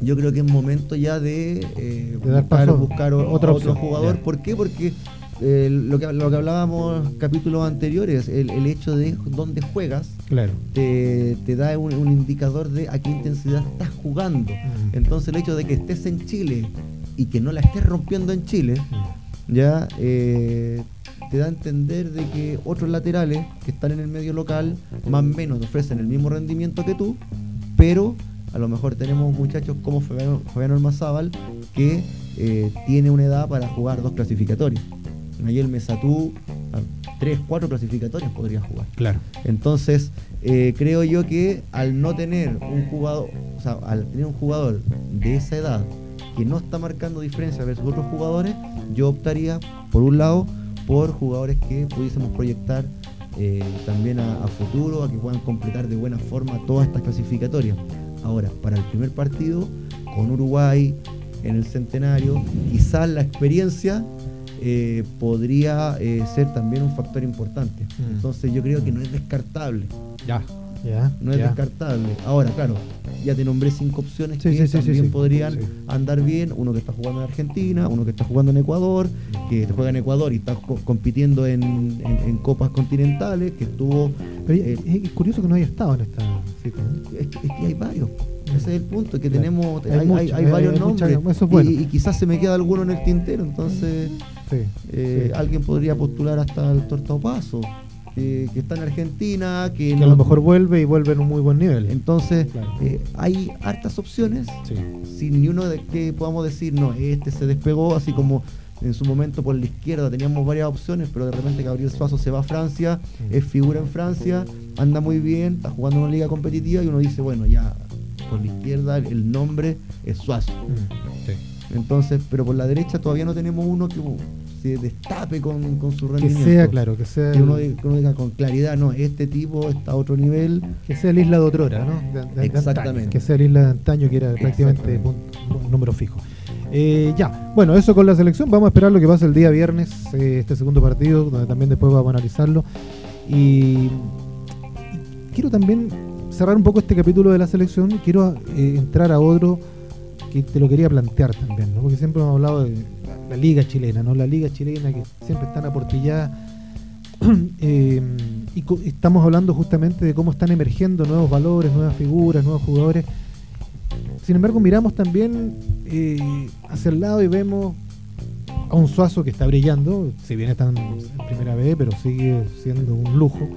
Yo creo que es momento ya de, eh, buscar, otro, jugador. ¿Por qué? Porque eh, lo, que, lo que hablábamos en capítulos anteriores, el, hecho de dónde juegas, claro. te, da un, indicador de a qué intensidad estás jugando. Mm. Entonces el hecho de que estés en Chile y que no la estés rompiendo en Chile, mm. ya eh, te da a entender de que otros laterales que están en el medio local, más o menos ofrecen el mismo rendimiento que tú, pero a lo mejor tenemos muchachos como Fabiano, Fabiano Almazábal que eh, tiene una edad para jugar dos clasificatorios. Nayel Mesatú, tres, cuatro clasificatorios podría jugar. Claro. Entonces, eh, creo yo que al no tener un jugador, o sea, al tener un jugador de esa edad que no está marcando diferencia versus otros jugadores, yo optaría, por un lado, por jugadores que pudiésemos proyectar eh, también a, a, futuro, a que puedan completar de buena forma todas estas clasificatorias. Ahora, para el primer partido, con Uruguay en el centenario, quizás la experiencia eh, podría eh, ser también un factor importante. Mm. Entonces yo creo que no es descartable. Ya. No es descartable. Ahora, claro, ya te nombré cinco opciones que también podrían andar bien. Uno que está jugando en Argentina, uno que está jugando en Ecuador, que juega en Ecuador y está compitiendo en, copas continentales, que estuvo... Eh, es curioso que no haya estado en esta cita. Es, que, hay varios. Ese es el punto, que tenemos, hay, varios nombres. y, quizás se me queda alguno en el tintero, entonces eh, alguien podría postular hasta el Tortao Que, está en Argentina, que, a lo mejor vuelve y vuelve en un muy buen nivel. Entonces, eh, hay hartas opciones, sin ni uno de que podamos decir, no, este se despegó, así como en su momento por la izquierda teníamos varias opciones, pero de repente Gabriel Suazo se va a Francia, es figura en Francia, anda muy bien, está jugando en una liga competitiva y uno dice, bueno, ya por la izquierda el nombre es Suazo. Entonces, pero por la derecha todavía no tenemos uno que se destape con, con su Que rendimiento. sea, claro, que sea. Que uno, diga- que uno diga con claridad, no, este tipo está a otro nivel. Que sea la isla de Otrora, ¿no? De- de- de Exactamente. antaño, que sea la isla de antaño, que era prácticamente un, un número fijo. Eh, ya, bueno, eso con la selección. Vamos a esperar lo que pasa el día viernes, eh, este segundo partido, donde también después vamos a analizarlo. Y, y quiero también cerrar un poco este capítulo de la selección. Quiero eh, entrar a otro te lo quería plantear también. Porque siempre hemos hablado de la, liga chilena, ¿no? La liga chilena que siempre están aportilladas. Eh, y estamos hablando justamente de cómo están emergiendo nuevos valores, nuevas figuras, nuevos jugadores. Sin embargo, miramos también eh, hacia el lado y vemos a un Suazo que está brillando, si bien está en primera vez, pero sigue siendo un lujo.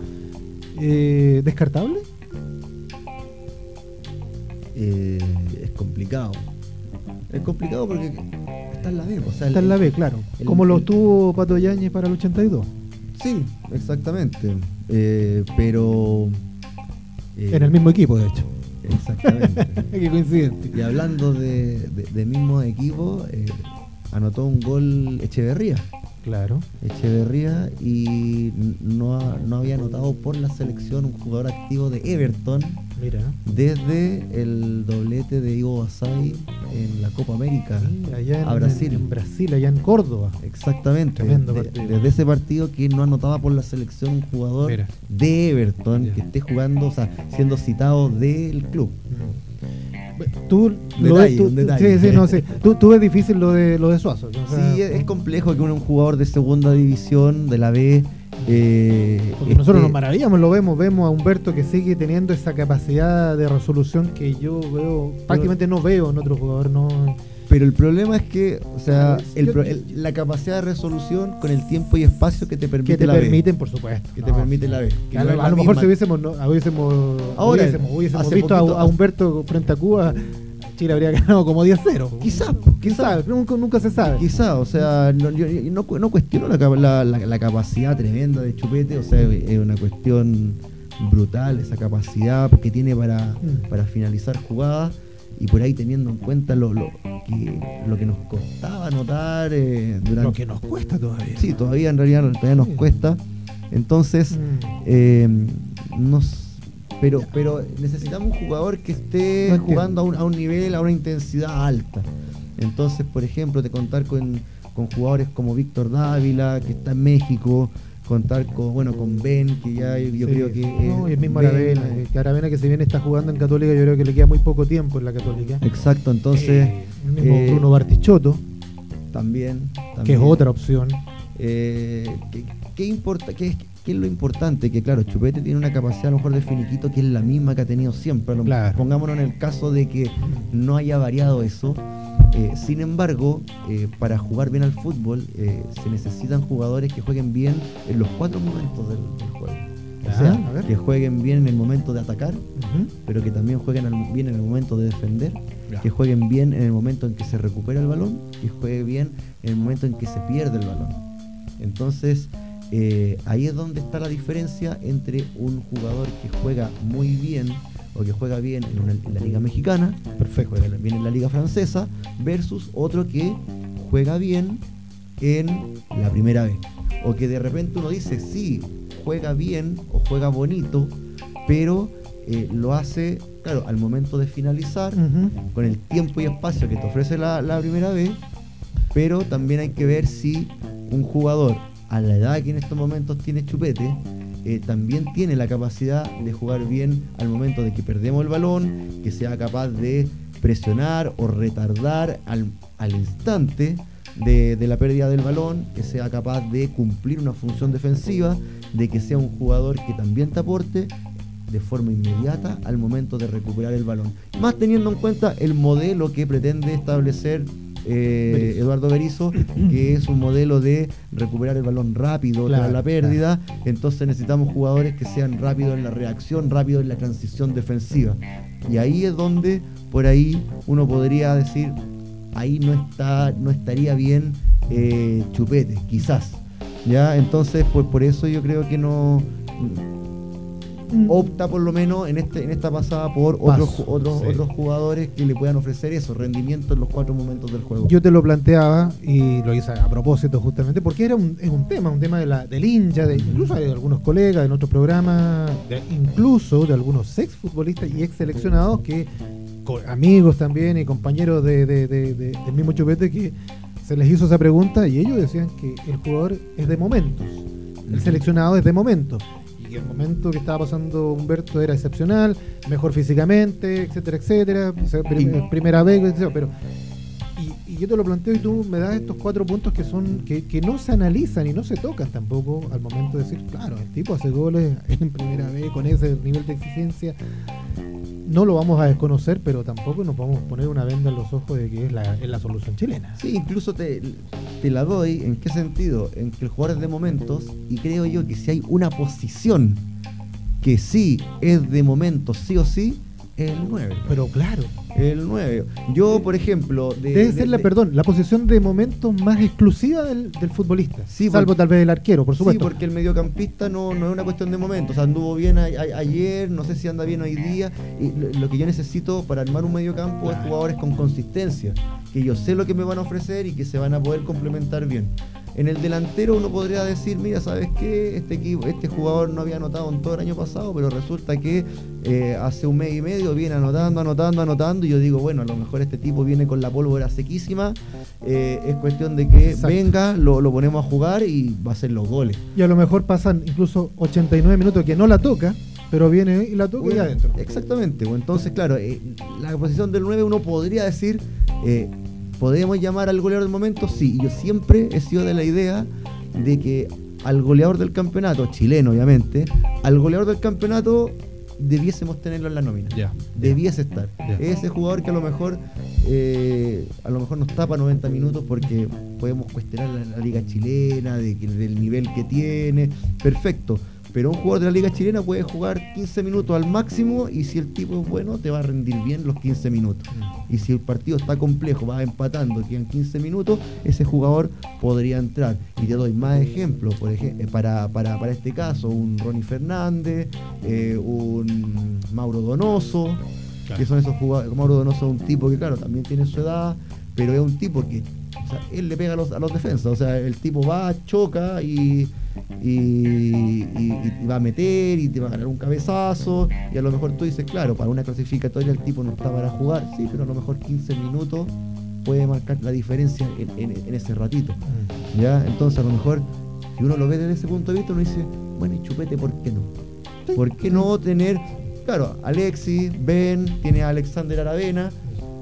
Eh, ¿Descartable? Eh, es complicado. Es complicado porque está en la B. O sea, Está en la B, claro. como lo tuvo Pato Yáñez para el 82. Sí, exactamente. Eh, pero. eh, En el mismo equipo, de hecho. Exactamente. Qué coincidente. y hablando de, de, de mismo equipo, eh, anotó un gol Echeverría. Claro. Echeverría y no, no había anotado por la selección un jugador activo de Everton Mira. desde el doblete de Ivo Basay en la Copa América. Sí, allá en, a Brasil. en Brasil, allá en Córdoba. Exactamente. Tremendo De- desde ese partido que no anotaba por la selección un jugador Mira. de Everton que esté jugando, o sea, siendo citado del club. Tú Un lo ves, detalle, tú- un detalle. Sí, sí, no sé. Tú, tú ves difícil lo de lo de Suazo. o sea, sí, es, complejo que un jugador de segunda división de la B. eh, Porque nosotros nos maravillamos, lo vemos, vemos a Humberto que sigue teniendo esa capacidad de resolución que yo veo, prácticamente no veo en otro jugador, no. Pero el problema es que, o sea, el yo- pro- el- la capacidad de resolución con el tiempo y espacio que te permite que te la permiten, por supuesto. Que te No, permite la B. que a no lo, a mejor si hubiésemos, no, hubiésemos, Ahora, hubiésemos, visto a- poquito- a, Humberto frente a Cuba, Chile habría ganado como 10-0. Quizás, Quizás, nunca, nunca se sabe. Quizá, o sea, no, yo- no, cu- no cuestiono la, la- la- la capacidad tremenda de Chupete, o sea, es una cuestión brutal esa capacidad que tiene para, Mm. para finalizar jugadas y por ahí teniendo en cuenta lo, lo, que, lo que nos costaba anotar eh, durante... Lo que nos cuesta todavía. Sí, todavía en realidad todavía nos cuesta. Entonces, Mm. eh, nos, pero, pero necesitamos un jugador que esté No jugando a un, a un nivel, a una intensidad alta. Entonces, por ejemplo, de contar con, con jugadores como Víctor Dávila, que está en México, contar con, bueno, con Ben, que ya yo, yo Sí. creo que... No, eh, y el mismo Ben, Aravena, eh, que Aravena que si bien está jugando en Católica, yo creo que le queda muy poco tiempo en la Católica. Exacto, entonces Eh, el mismo eh, Bruno Bartichotto, también, que es otra opción. Eh, ¿qué, qué importa, qué, es- qué es lo importante? Que claro, Chupete tiene una capacidad a lo mejor de finiquito que es la misma que ha tenido siempre. Claro. Pongámonos en el caso de que no haya variado eso. Eh, sin embargo, eh, para jugar bien al fútbol eh, se necesitan jugadores que jueguen bien en los cuatro momentos del, del juego. O Ah, sea, a ver. que jueguen bien en el momento de atacar, pero que también jueguen al- bien en el momento de defender, Ya. que jueguen bien en el momento en que se recupera el balón, que juegue bien en el momento en que se pierde el balón. Entonces, ahí es donde está la diferencia entre un jugador que juega muy bien o que juega bien en, una- en la liga mexicana, Perfecto. juega bien en la liga francesa, versus otro que juega bien en la primera vez. O que de repente uno dice, sí, juega bien o juega bonito, pero eh, lo hace, claro, al momento de finalizar, con el tiempo y espacio que te ofrece la, la primera vez, pero también hay que ver si un jugador a la edad que en estos momentos tiene Chupete, eh, también tiene la capacidad de jugar bien al momento de que perdemos el balón, que sea capaz de presionar o retardar al, al instante de, de la pérdida del balón, que sea capaz de cumplir una función defensiva, de que sea un jugador que también te aporte de forma inmediata al momento de recuperar el balón. Más teniendo en cuenta el modelo que pretende establecer eh. Eduardo Berizzo, que es un modelo de recuperar el balón rápido Claro, tras la pérdida. Entonces necesitamos jugadores que sean rápidos en la reacción, rápidos en la transición defensiva. Y ahí es donde, por ahí, uno podría decir, ahí no está, no estaría bien eh, Chupete, quizás. ¿Ya? Entonces, pues por eso yo creo que no. Opta por lo menos en este en esta pasada por otros otros otros jugadores que le puedan ofrecer eso, rendimiento en los cuatro momentos del juego. Yo te lo planteaba y lo hice a propósito justamente porque era un, es un tema, un tema de la, del hincha, de, incluso de algunos colegas en otros programas, incluso de algunos ex futbolistas y ex seleccionados que amigos también y compañeros de, del mismo chupete que se les hizo esa pregunta y ellos decían que el jugador es de momentos, el seleccionado es de momentos. Y el momento que estaba pasando Humberto era excepcional, mejor físicamente, etcétera, etcétera, primera vez, pero y, yo te lo planteo y tú me das estos cuatro puntos que son que, que, no se analizan y no se tocan tampoco al momento de decir, claro, el tipo hace goles en primera vez con ese nivel de exigencia no lo vamos a desconocer, pero tampoco nos vamos a poner una venda en los ojos de que es la, es la solución chilena. Sí, incluso te, te, la doy, ¿en qué sentido? En que el jugador es de momentos, y creo yo que si hay una posición que sí es de momentos, sí o sí, es el 9. Pero claro. El 9. Yo, por ejemplo. Debe ser la, perdón, la posición de momentos más exclusiva del, futbolista. Sí, salvo tal vez el arquero, por supuesto. Sí, porque el mediocampista no, no es una cuestión de momentos. O sea, anduvo bien ayer, no sé si anda bien hoy día. Y lo, que yo necesito para armar un mediocampo es jugadores con consistencia. Que yo sé lo que me van a ofrecer y que se van a poder complementar bien. En el delantero uno podría decir, mira, ¿sabes qué? Este equipo, este jugador no había anotado en todo el año pasado, pero resulta que eh, hace un mes y medio viene anotando, anotando, anotando, y yo digo, bueno, a lo mejor este tipo viene con la pólvora sequísima, eh, es cuestión de que venga, lo, ponemos a jugar y va a hacer los goles. Y a lo mejor pasan incluso 89 minutos que no la toca, pero viene y la toca y adentro. Exactamente, entonces claro, eh, la posición del 9 uno podría decir, ¿Podemos llamar al goleador del momento? Sí, yo siempre he sido de la idea de que al goleador del campeonato, chileno obviamente, al goleador del campeonato debiésemos tenerlo en la nómina. Debiese estar. Ese jugador que a lo mejor eh, a lo mejor nos tapa 90 minutos porque podemos cuestionar la, liga chilena, de, del nivel que tiene. Perfecto pero un jugador de la Liga Chilena puede jugar 15 minutos al máximo y si el tipo es bueno, te va a rendir bien los 15 minutos. Mm. Y si el partido está complejo, va empatando, quedan 15 minutos, ese jugador podría entrar. Y te doy más ejemplos, por ejemplo, eh, para, para, este caso, un Ronnie Fernández, eh, un Mauro Donoso, que son esos jugadores. Mauro Donoso es un tipo que, claro, también tiene su edad, pero es un tipo que o sea, él le pega a los, a los defensas. O sea, el tipo va, choca y y, va a meter y te va a ganar un cabezazo y a lo mejor tú dices, claro, para una clasificatoria el tipo no está para jugar, sí, pero a lo mejor 15 minutos puede marcar la diferencia en, ese ratito. Mm. ¿ya? Entonces a lo mejor, si uno lo ve desde ese punto de vista, uno dice, bueno, y chupete, ¿por qué no? ¿Por qué no tener, claro, Alexis, Ben, tiene a Alexander Aravena,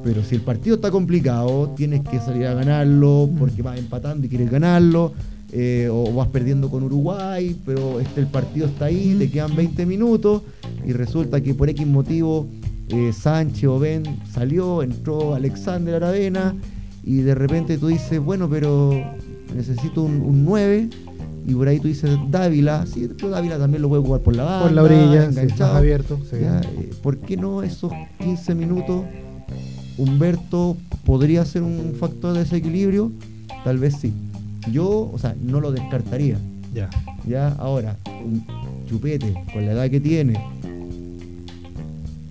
pero si el partido está complicado, tienes que salir a ganarlo porque vas empatando y quieres ganarlo eh, o vas perdiendo con Uruguay, pero este, el partido está ahí, te quedan 20 minutos y resulta que por X motivo eh, Sánchez o Ben salió, entró Alexander Aravena y de repente tú dices, bueno, pero necesito un, 9 y por ahí tú dices Dávila, sí, pero Dávila también lo puede jugar por la banda, por la orilla, enganchado, abierto. Eh, ¿Por qué no esos 15 minutos Humberto podría ser un factor de desequilibrio? Tal vez sí. Yo, o sea, no lo descartaría. Ya. Ya, ahora, un chupete con la edad que tiene,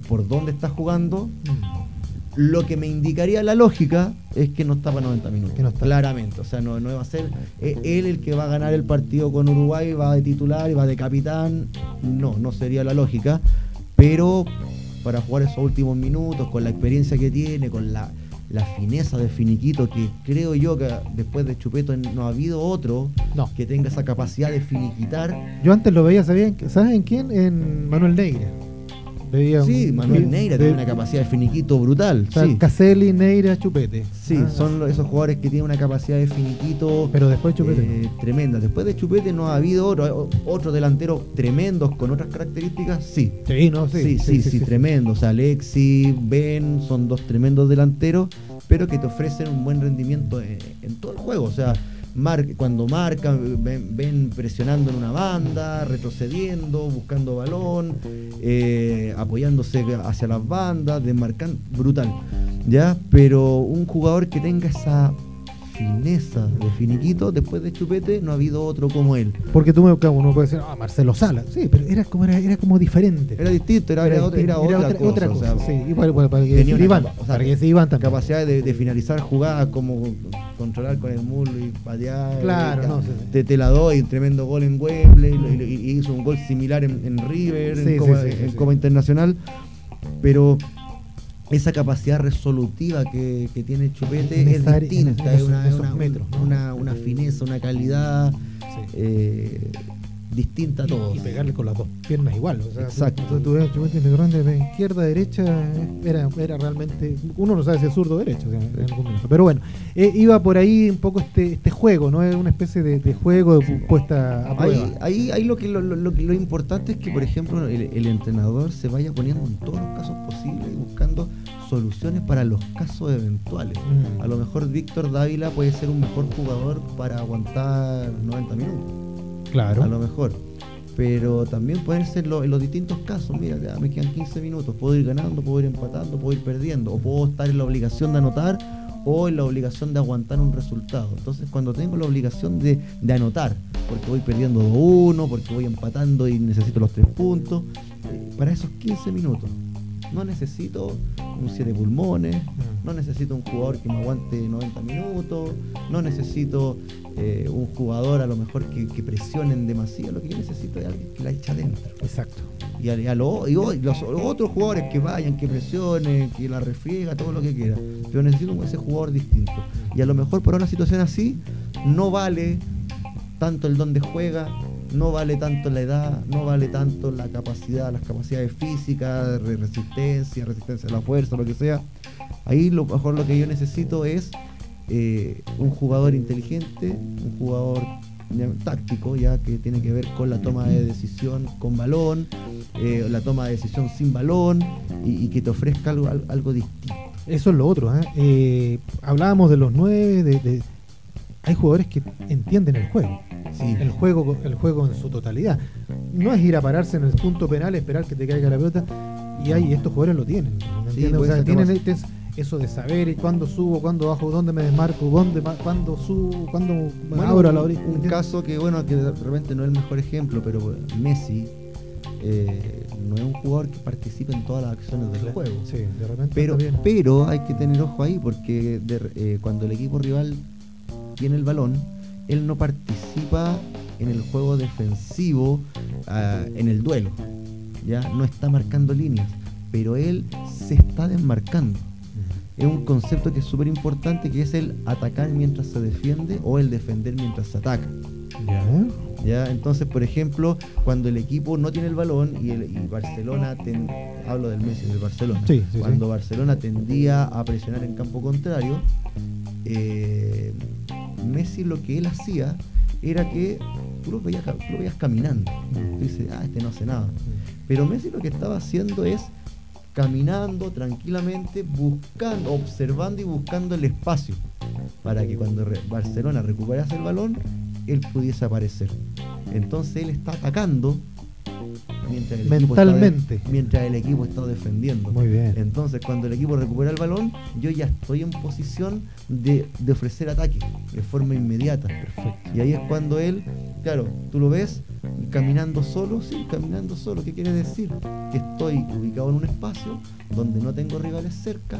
por dónde está jugando, mm. lo que me indicaría la lógica es que no está para 90 minutos. no Claramente. O sea, no, no va a ser eh, él el que va a ganar el partido con Uruguay, va de titular y va de capitán. No, no sería la lógica. Pero para jugar esos últimos minutos, con la experiencia que tiene, con la la fineza de finiquito que creo yo que después de Chupeto no ha habido otro que tenga esa capacidad de finiquitar. Yo antes lo veía, ¿sabían? ¿sabes en quién? En Manuel Sí, Manuel Neira tiene una capacidad de finiquito brutal. sí. Caselli, Neira, Chupete. Sí, ah, son esos jugadores que tienen una capacidad de finiquito. Pero después de Chupete. Eh, tremenda. Después de Chupete no ha habido otro, otro delantero tremendos con otras características. Sí. Sí, no, sí. Sí, sí, sí, tremendos. Alexi, Ben, son dos tremendos delanteros, pero que te ofrecen un buen rendimiento en, en todo el juego. O sea cuando marcan, ven, presionando en una banda, retrocediendo, buscando balón, eh, apoyándose hacia las bandas, desmarcando, brutal. ¿Ya? Pero un jugador que tenga esa fineza de finiquito, después de Chupete no ha habido otro como él. Porque tú me, claro, uno puede decir, ah, Marcelo Sala. Sí, pero era como, era, era como diferente. Era distinto, era, era, otra, era otra, otra, cosa. otra cosa, o sea, sí. Y para, que tenía Iván, capa- o sea, para que Iván también. capacidad de, de finalizar jugadas como controlar con el muslo y patear. Claro, y- no, sí, sí. Te, te la doy, tremendo gol en Wembley, y, y- y hizo un gol similar en, en River, en, Copa, en. Copa Internacional, pero esa capacidad resolutiva que, que tiene Chupete es distinta, es una, una- una- una fineza, una calidad Sí. eh, distinta a todos. Y pegarle con las dos piernas igual. O sea, Exacto. Tú, tú Negrón de izquierda, derecha, eh, era, era realmente. Uno no sabe si es zurdo o derecho o sea, en algún momento. Pero bueno, eh, iba por ahí un poco este, este juego, ¿no? Es una especie de, de juego de pu- puesta a prueba. Ahí, ahí, ahí lo, que, lo, lo- lo importante es que, por ejemplo, el, el entrenador se vaya poniendo en todos los casos posibles y buscando soluciones para los casos eventuales. Mm. A lo mejor Víctor Dávila puede ser un mejor jugador para aguantar 90 minutos, Claro. a lo mejor. Pero también pueden ser en los distintos casos. Mira, me quedan 15 minutos, puedo ir ganando, puedo ir empatando, puedo ir perdiendo, o puedo estar en la obligación de anotar o en la obligación de aguantar un resultado. Entonces, cuando tengo la obligación de, de anotar, porque voy perdiendo 2-1, porque voy empatando y necesito los tres puntos, eh, para esos 15 minutos, no necesito un 7 pulmones, no necesito un jugador que me aguante 90 minutos, no necesito eh, un jugador a lo mejor que, que presionen demasiado, lo que yo necesito es alguien que la eche adentro. Exacto. Y, a- a lo- y los otros jugadores que vayan, que presionen, que la refriega, todo lo que quiera. Pero necesito ese jugador distinto. Y a lo mejor para una situación así, no vale tanto el donde juega, no vale tanto la edad, no vale tanto la capacidad, las capacidades físicas, re- resistencia, resistencia a la fuerza, lo que sea. Ahí lo mejor lo que yo necesito es eh, un jugador inteligente, un jugador táctico, ya que tiene que ver con la toma de decisión con balón, eh, la toma de decisión sin balón y, que te ofrezca algo, al- algo distinto. Eso es lo otro. ¿eh? Eh, hablábamos de los nueve, de- hay jugadores que entienden el juego. Sí. El juego, el juego en su totalidad. No es ir a pararse en el punto penal, esperar que te caiga la pelota. Y hay, estos jugadores lo tienen. ¿me Sí? O sea, tienen este- eso de saber cuándo subo, cuándo bajo, dónde me desmarco, dónde, cuándo subo, cuándo me Bueno, abro a la un- orilla. Un caso que, bueno, que de repente no es el mejor ejemplo, pero Messi eh, no es un jugador que participe en todas las acciones del juego. Sí, de repente Pero, pero hay que tener ojo ahí porque de eh, cuando el equipo rival tiene el balón, él no participa en el juego defensivo, ah, en el duelo. Ya no está marcando líneas, pero él se está desmarcando. Es un concepto que es súper importante que es el atacar mientras se defiende o el defender mientras se ataca. Ya. ¿ya? Entonces, por ejemplo, cuando el equipo no tiene el balón y, el, y Barcelona, ten- hablo del Messi, del Barcelona, Sí, sí, cuando sí. Barcelona tendía a presionar en campo contrario, eh, Messi lo que él hacía era que tú lo veías, tú lo veías caminando. Tú dices, ah, este no hace nada. Pero Messi lo que estaba haciendo es caminando tranquilamente, buscando, observando y buscando el espacio para que cuando Barcelona recuperase el balón, él pudiese aparecer. Entonces él está atacando mientras el, equipo está Mentalmente. mientras el equipo está defendiendo. Muy bien. Entonces, cuando el equipo recupera el balón, yo ya estoy en posición de, de ofrecer ataque de forma inmediata. Perfecto. Y ahí es cuando él, claro, tú lo ves caminando solo, sí, caminando solo. ¿Qué quiere decir? Que estoy ubicado en un espacio donde no tengo rivales cerca,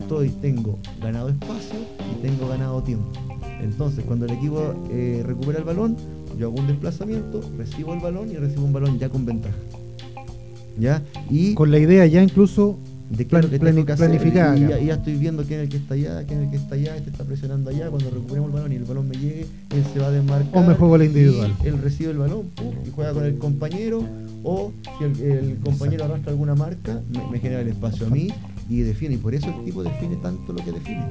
estoy, tengo ganado espacio y tengo ganado tiempo. Entonces, cuando el equipo eh, recupera el balón, yo hago un desplazamiento, recibo el balón y recibo un balón ya con ventaja. ¿Ya? Y Con la idea ya incluso de qué es lo que tengo que hacer, y ya, digamos. y ya estoy viendo quién es el que está allá, quién es el que está allá, este está presionando allá, cuando recuperemos el balón y el balón me llegue, él se va a desmarcar. O me juego la individual. él recibe el balón pum, y juega con el compañero, o si el, el compañero arrastra alguna marca, me, me genera el espacio a mí y define. Y por eso el tipo define tanto lo que define.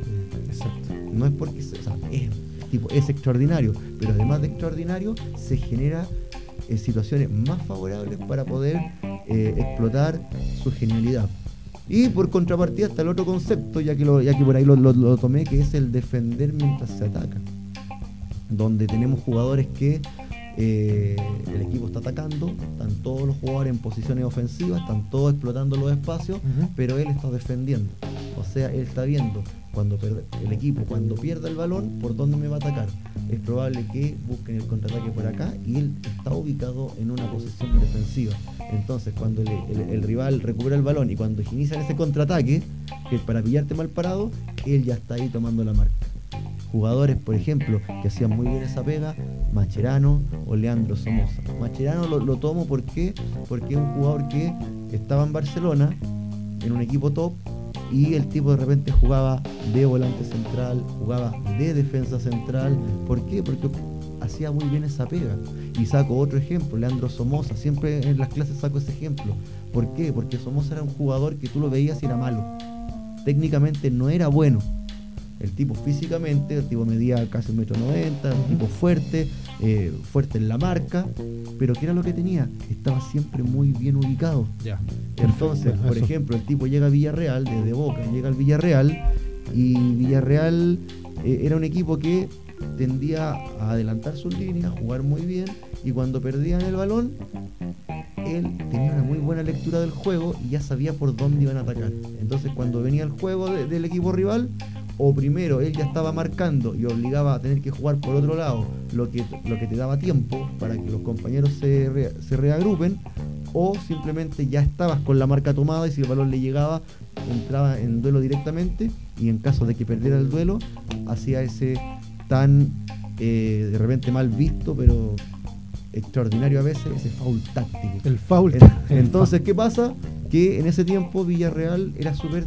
Exacto. No es porque se- o sea, es, tipo, es extraordinario, pero además de extraordinario, se genera eh, situaciones más favorables para poder eh, explotar su genialidad. Y por contrapartida está el otro concepto, ya que, lo, ya que por ahí lo, lo- lo tomé, que es el defender mientras se ataca. Donde tenemos jugadores que eh, el equipo está atacando, están todos los jugadores en posiciones ofensivas, están todos explotando los espacios, pero él está defendiendo. O sea, él está viendo cuando el equipo cuando pierda el balón, ¿por dónde me va a atacar? Es probable que busquen el contraataque por acá y él está ubicado en una posición defensiva. Entonces, cuando el, rival recupera el balón y cuando inician ese contraataque, que es para pillarte mal parado, él ya está ahí tomando la marca. Jugadores, por ejemplo, que hacían muy bien esa pega, Macherano o Leandro Somoza. Macherano lo, lo tomo porque es un jugador que estaba en Barcelona, en un equipo top, y el tipo de repente jugaba de volante central, jugaba de defensa central. ¿Por qué? Porque hacía muy bien esa pega. Y saco otro ejemplo, Leandro Somoza, siempre en las clases saco ese ejemplo. ¿Por qué? Porque Somoza era un jugador que tú lo veías y era malo. Técnicamente no era bueno, el tipo físicamente, el tipo medía casi un metro noventa, un tipo fuerte, eh, fuerte en la marca, pero ¿qué era lo que tenía? Estaba siempre muy bien ubicado. Ya. Entonces, por ejemplo, el tipo llega a Villarreal, desde Boca llega al Villarreal, y Villarreal eh, era un equipo que tendía a adelantar sus líneas, jugar muy bien, y cuando perdían el balón, él tenía una muy buena lectura del juego y ya sabía por dónde iban a atacar. Entonces cuando venía el juego del equipo rival, o primero él ya estaba marcando y obligaba a tener que jugar por otro lado, lo que, lo que te daba tiempo para que los compañeros se, se reagrupen, o simplemente ya estabas con la marca tomada y si el balón le llegaba, entraba en duelo directamente y en caso de que perdiera el duelo, hacía ese tan eh, de repente mal visto, pero extraordinario a veces, ese foul táctico. El foul. Entonces, ¿qué pasa? Que en ese tiempo Villarreal era súper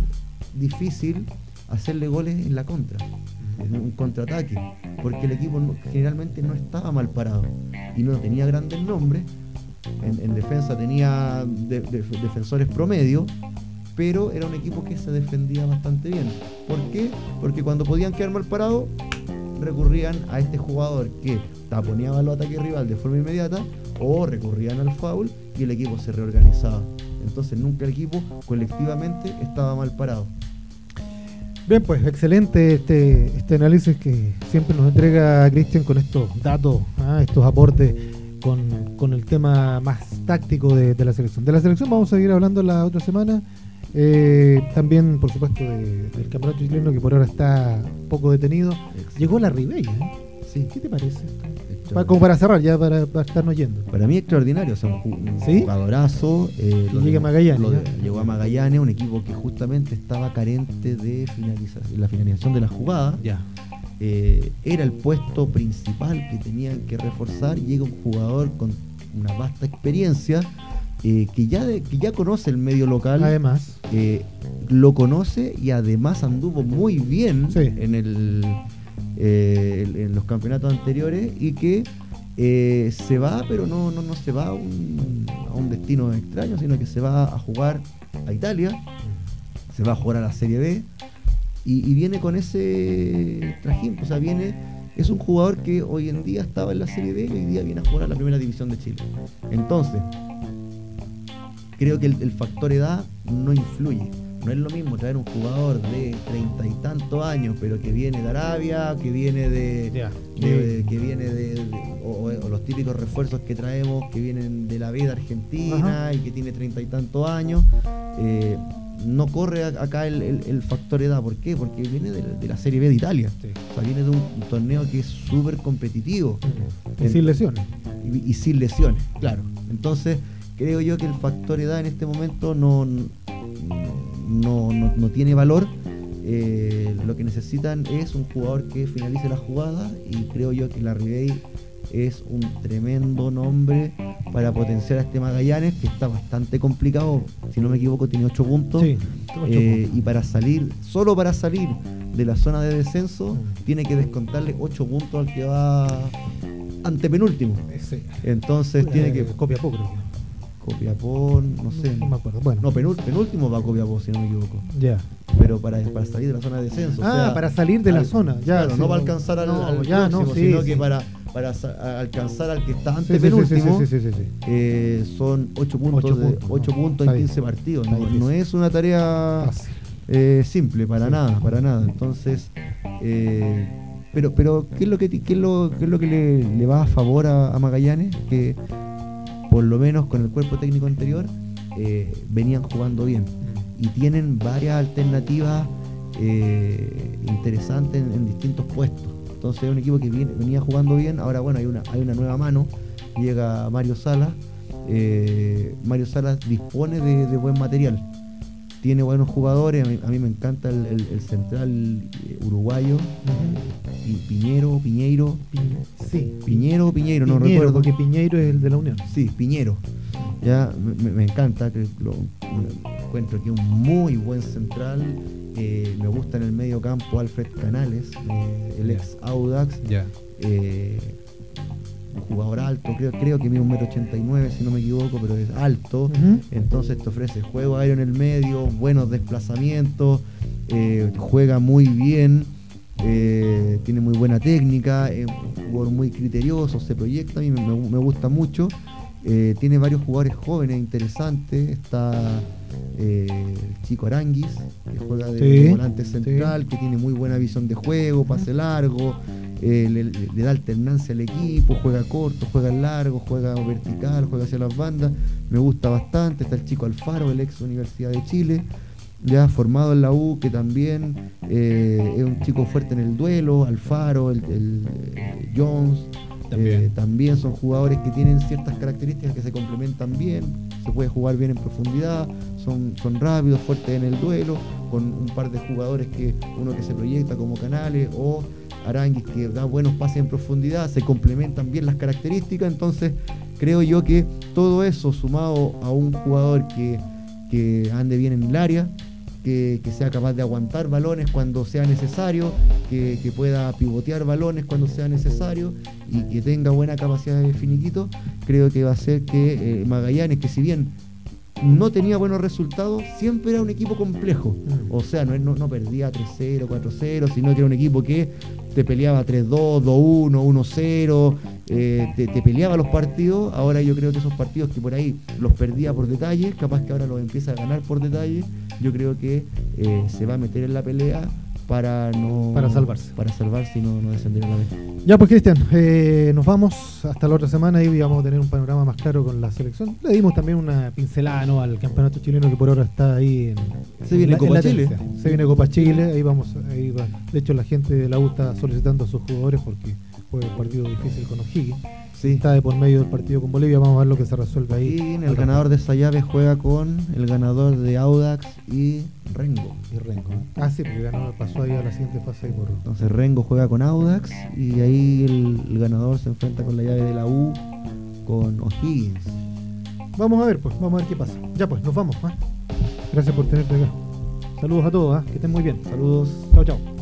difícil hacerle goles en la contra, en un contraataque, porque el equipo generalmente no estaba mal parado y no tenía grandes nombres. En, defensa tenía defensores promedio, pero era un equipo que se defendía bastante bien. ¿Por qué? Porque cuando podían quedar mal parados, recurrían a este jugador que taponeaba el ataque rival de forma inmediata o recurrían al foul y el equipo se reorganizaba. Entonces nunca el equipo colectivamente estaba mal parado. Bien, pues excelente este, este análisis que siempre nos entrega Cristian con estos datos, ¿ah? estos aportes con, el tema más táctico de, la selección. De la selección vamos a seguir hablando la otra semana. Eh, también, por supuesto, del campeonato chileno que por ahora está poco detenido. Llegó la Ribey, ¿eh? Sí. ¿Qué te parece como para cerrar, ya para, estarnos yendo. Para mí extraordinario, o sea, un, jugadorazo. Eh, llega a Magallanes. llegó a Magallanes, un equipo que justamente estaba carente de finalización, la finalización de la jugada. Ya. Eh, era el puesto principal que tenían que reforzar. Llega un jugador con una vasta experiencia. Eh, que, ya que ya conoce el medio local. Además. lo conoce y además anduvo muy bien en el eh, en los campeonatos anteriores y que eh, se va, pero no, no, no se va a un, destino extraño, sino que se va a jugar a Italia, se va a jugar a la Serie B y, viene con ese trajín, o sea, viene, es un jugador que hoy en día estaba en la Serie B y hoy día viene a jugar a la primera división de Chile. Entonces, creo que el factor edad no influye no es lo mismo traer un jugador de treinta y tantos años, pero que viene de Arabia, que viene de, que viene de, o, los típicos refuerzos que traemos que vienen de la vida argentina y que tiene treinta y tantos años. Eh, no corre acá el, factor edad. ¿Por qué? Porque viene de, la Serie B de Italia. O sea, viene de un, torneo que es súper competitivo. Y sin lesiones. y, sin lesiones, claro. Entonces, creo yo que el factor edad en este momento no, no, no, tiene valor. Eh, lo que necesitan es un jugador que finalice la jugada y creo yo que la Ribey es un tremendo nombre para potenciar a este Magallanes que está bastante complicado, si no me equivoco tiene 8 puntos, eh, y para salir, solo para salir de la zona de descenso mm. tiene que descontarle 8 puntos al que va ante penúltimo. Entonces tiene que... Copia poco Copiapó, no sé. No, me acuerdo. Bueno. No, penúltimo va a Copiapó, si no me equivoco. Ya. Pero para, para salir de la zona de descenso. Ah, para salir de la zona. Ya, claro, no va a alcanzar al, no, ya, próximo, no, sino que para, para alcanzar al que está antes penúltimo, eh, son 8 puntos, 8 puntos, 8 puntos en 15 partidos. No, no, es una tarea eh, simple, para nada, para nada. Entonces, eh, pero, pero ¿qué es lo que, qué es lo, qué es lo que le, le va a favor a, a Magallanes? Que por lo menos con el cuerpo técnico anterior, eh, venían jugando bien. Y tienen varias alternativas eh, interesante en, distintos puestos. Entonces es un equipo que venía jugando bien, ahora bueno, hay una, hay una nueva mano, llega Mario Salas, eh, Mario Salas dispone de, buen material, tiene buenos jugadores, a mí, me encanta el, central eh, uruguayo, Piñero, Piñeiro, sí. Piñero, Piñeiro, no recuerdo. Porque Piñeiro es el de la Unión. Sí, Piñero. Ya me, encanta, que lo, encuentro aquí un muy buen central. Eh, me gusta en el medio campo Alfred Canales, eh, el ex Audax. Eh, un jugador alto, creo, creo que mide un metro ochenta si no me equivoco, pero es alto. Entonces te ofrece juego aéreo en el medio, buenos desplazamientos, juega muy bien. tiene muy buena técnica, es un jugador muy criterioso, se proyecta, a mí me gusta mucho. Eh, tiene varios jugadores jóvenes interesantes. Está eh, el chico Aranguis, que juega de, volante central, que tiene muy buena visión de juego, pase largo, eh, le, da alternancia al equipo, juega corto, juega largo, juega vertical, juega hacia las bandas. Me gusta bastante. Está el chico Alfaro, el ex Universidad de Chile. Ya formado en la U, que también es un chico fuerte en el duelo, Alfaro, el Jones, eh, también. son jugadores que tienen ciertas características que se complementan bien, se puede jugar bien en profundidad, son, son rápidos, fuertes en el duelo, con un par de jugadores que uno que se proyecta como Canales o Aranguis que da buenos pases en profundidad, se complementan bien las características, entonces creo yo que todo eso sumado a un jugador que, que ande bien en el área, que, sea capaz de aguantar balones cuando sea necesario, que, pueda pivotear balones cuando sea necesario y que tenga buena capacidad de finiquito, creo que va a ser que eh, Magallanes, que si bien no tenía buenos resultados, siempre era un equipo complejo. Mm. O sea, no, no, no perdía 3-0, 4-0, sino que era un equipo que te peleaba 3-2, 2-1, 1-0, te, peleaba los partidos. Ahora yo creo que esos partidos que por ahí los perdía por detalle, capaz que ahora los empieza a ganar por detalle, yo creo que eh, se va a meter en la pelea para no para salvarse para salvarse y no, no descender a la vez. Ya pues Cristian, eh, nos vamos hasta la otra semana y vamos a tener un panorama más claro con la selección. Le dimos también una pincelada ¿no? al campeonato chileno que por ahora está ahí en, Se viene Copa Chile. Se viene Copa Chile, ahí vamos, ahí va. De hecho la gente de la U está solicitando a sus jugadores porque fue un partido difícil con O'Higgins. Está de por medio del partido con Bolivia, vamos a ver lo que se resuelve ahí. Y el ganador de esa llave juega con el ganador de Audax y Rengo. Y Rengo. Ah, sí, porque ganó, pasó ahí a la siguiente fase. Por... Entonces Rengo juega con Audax y ahí el, ganador se enfrenta con la llave de la U con O'Higgins. Vamos a ver, pues, vamos a ver qué pasa. Ya pues, nos vamos. ¿eh? Gracias por tenerte acá. Saludos a todos, ¿eh? que estén muy bien. Saludos. Chao, chao.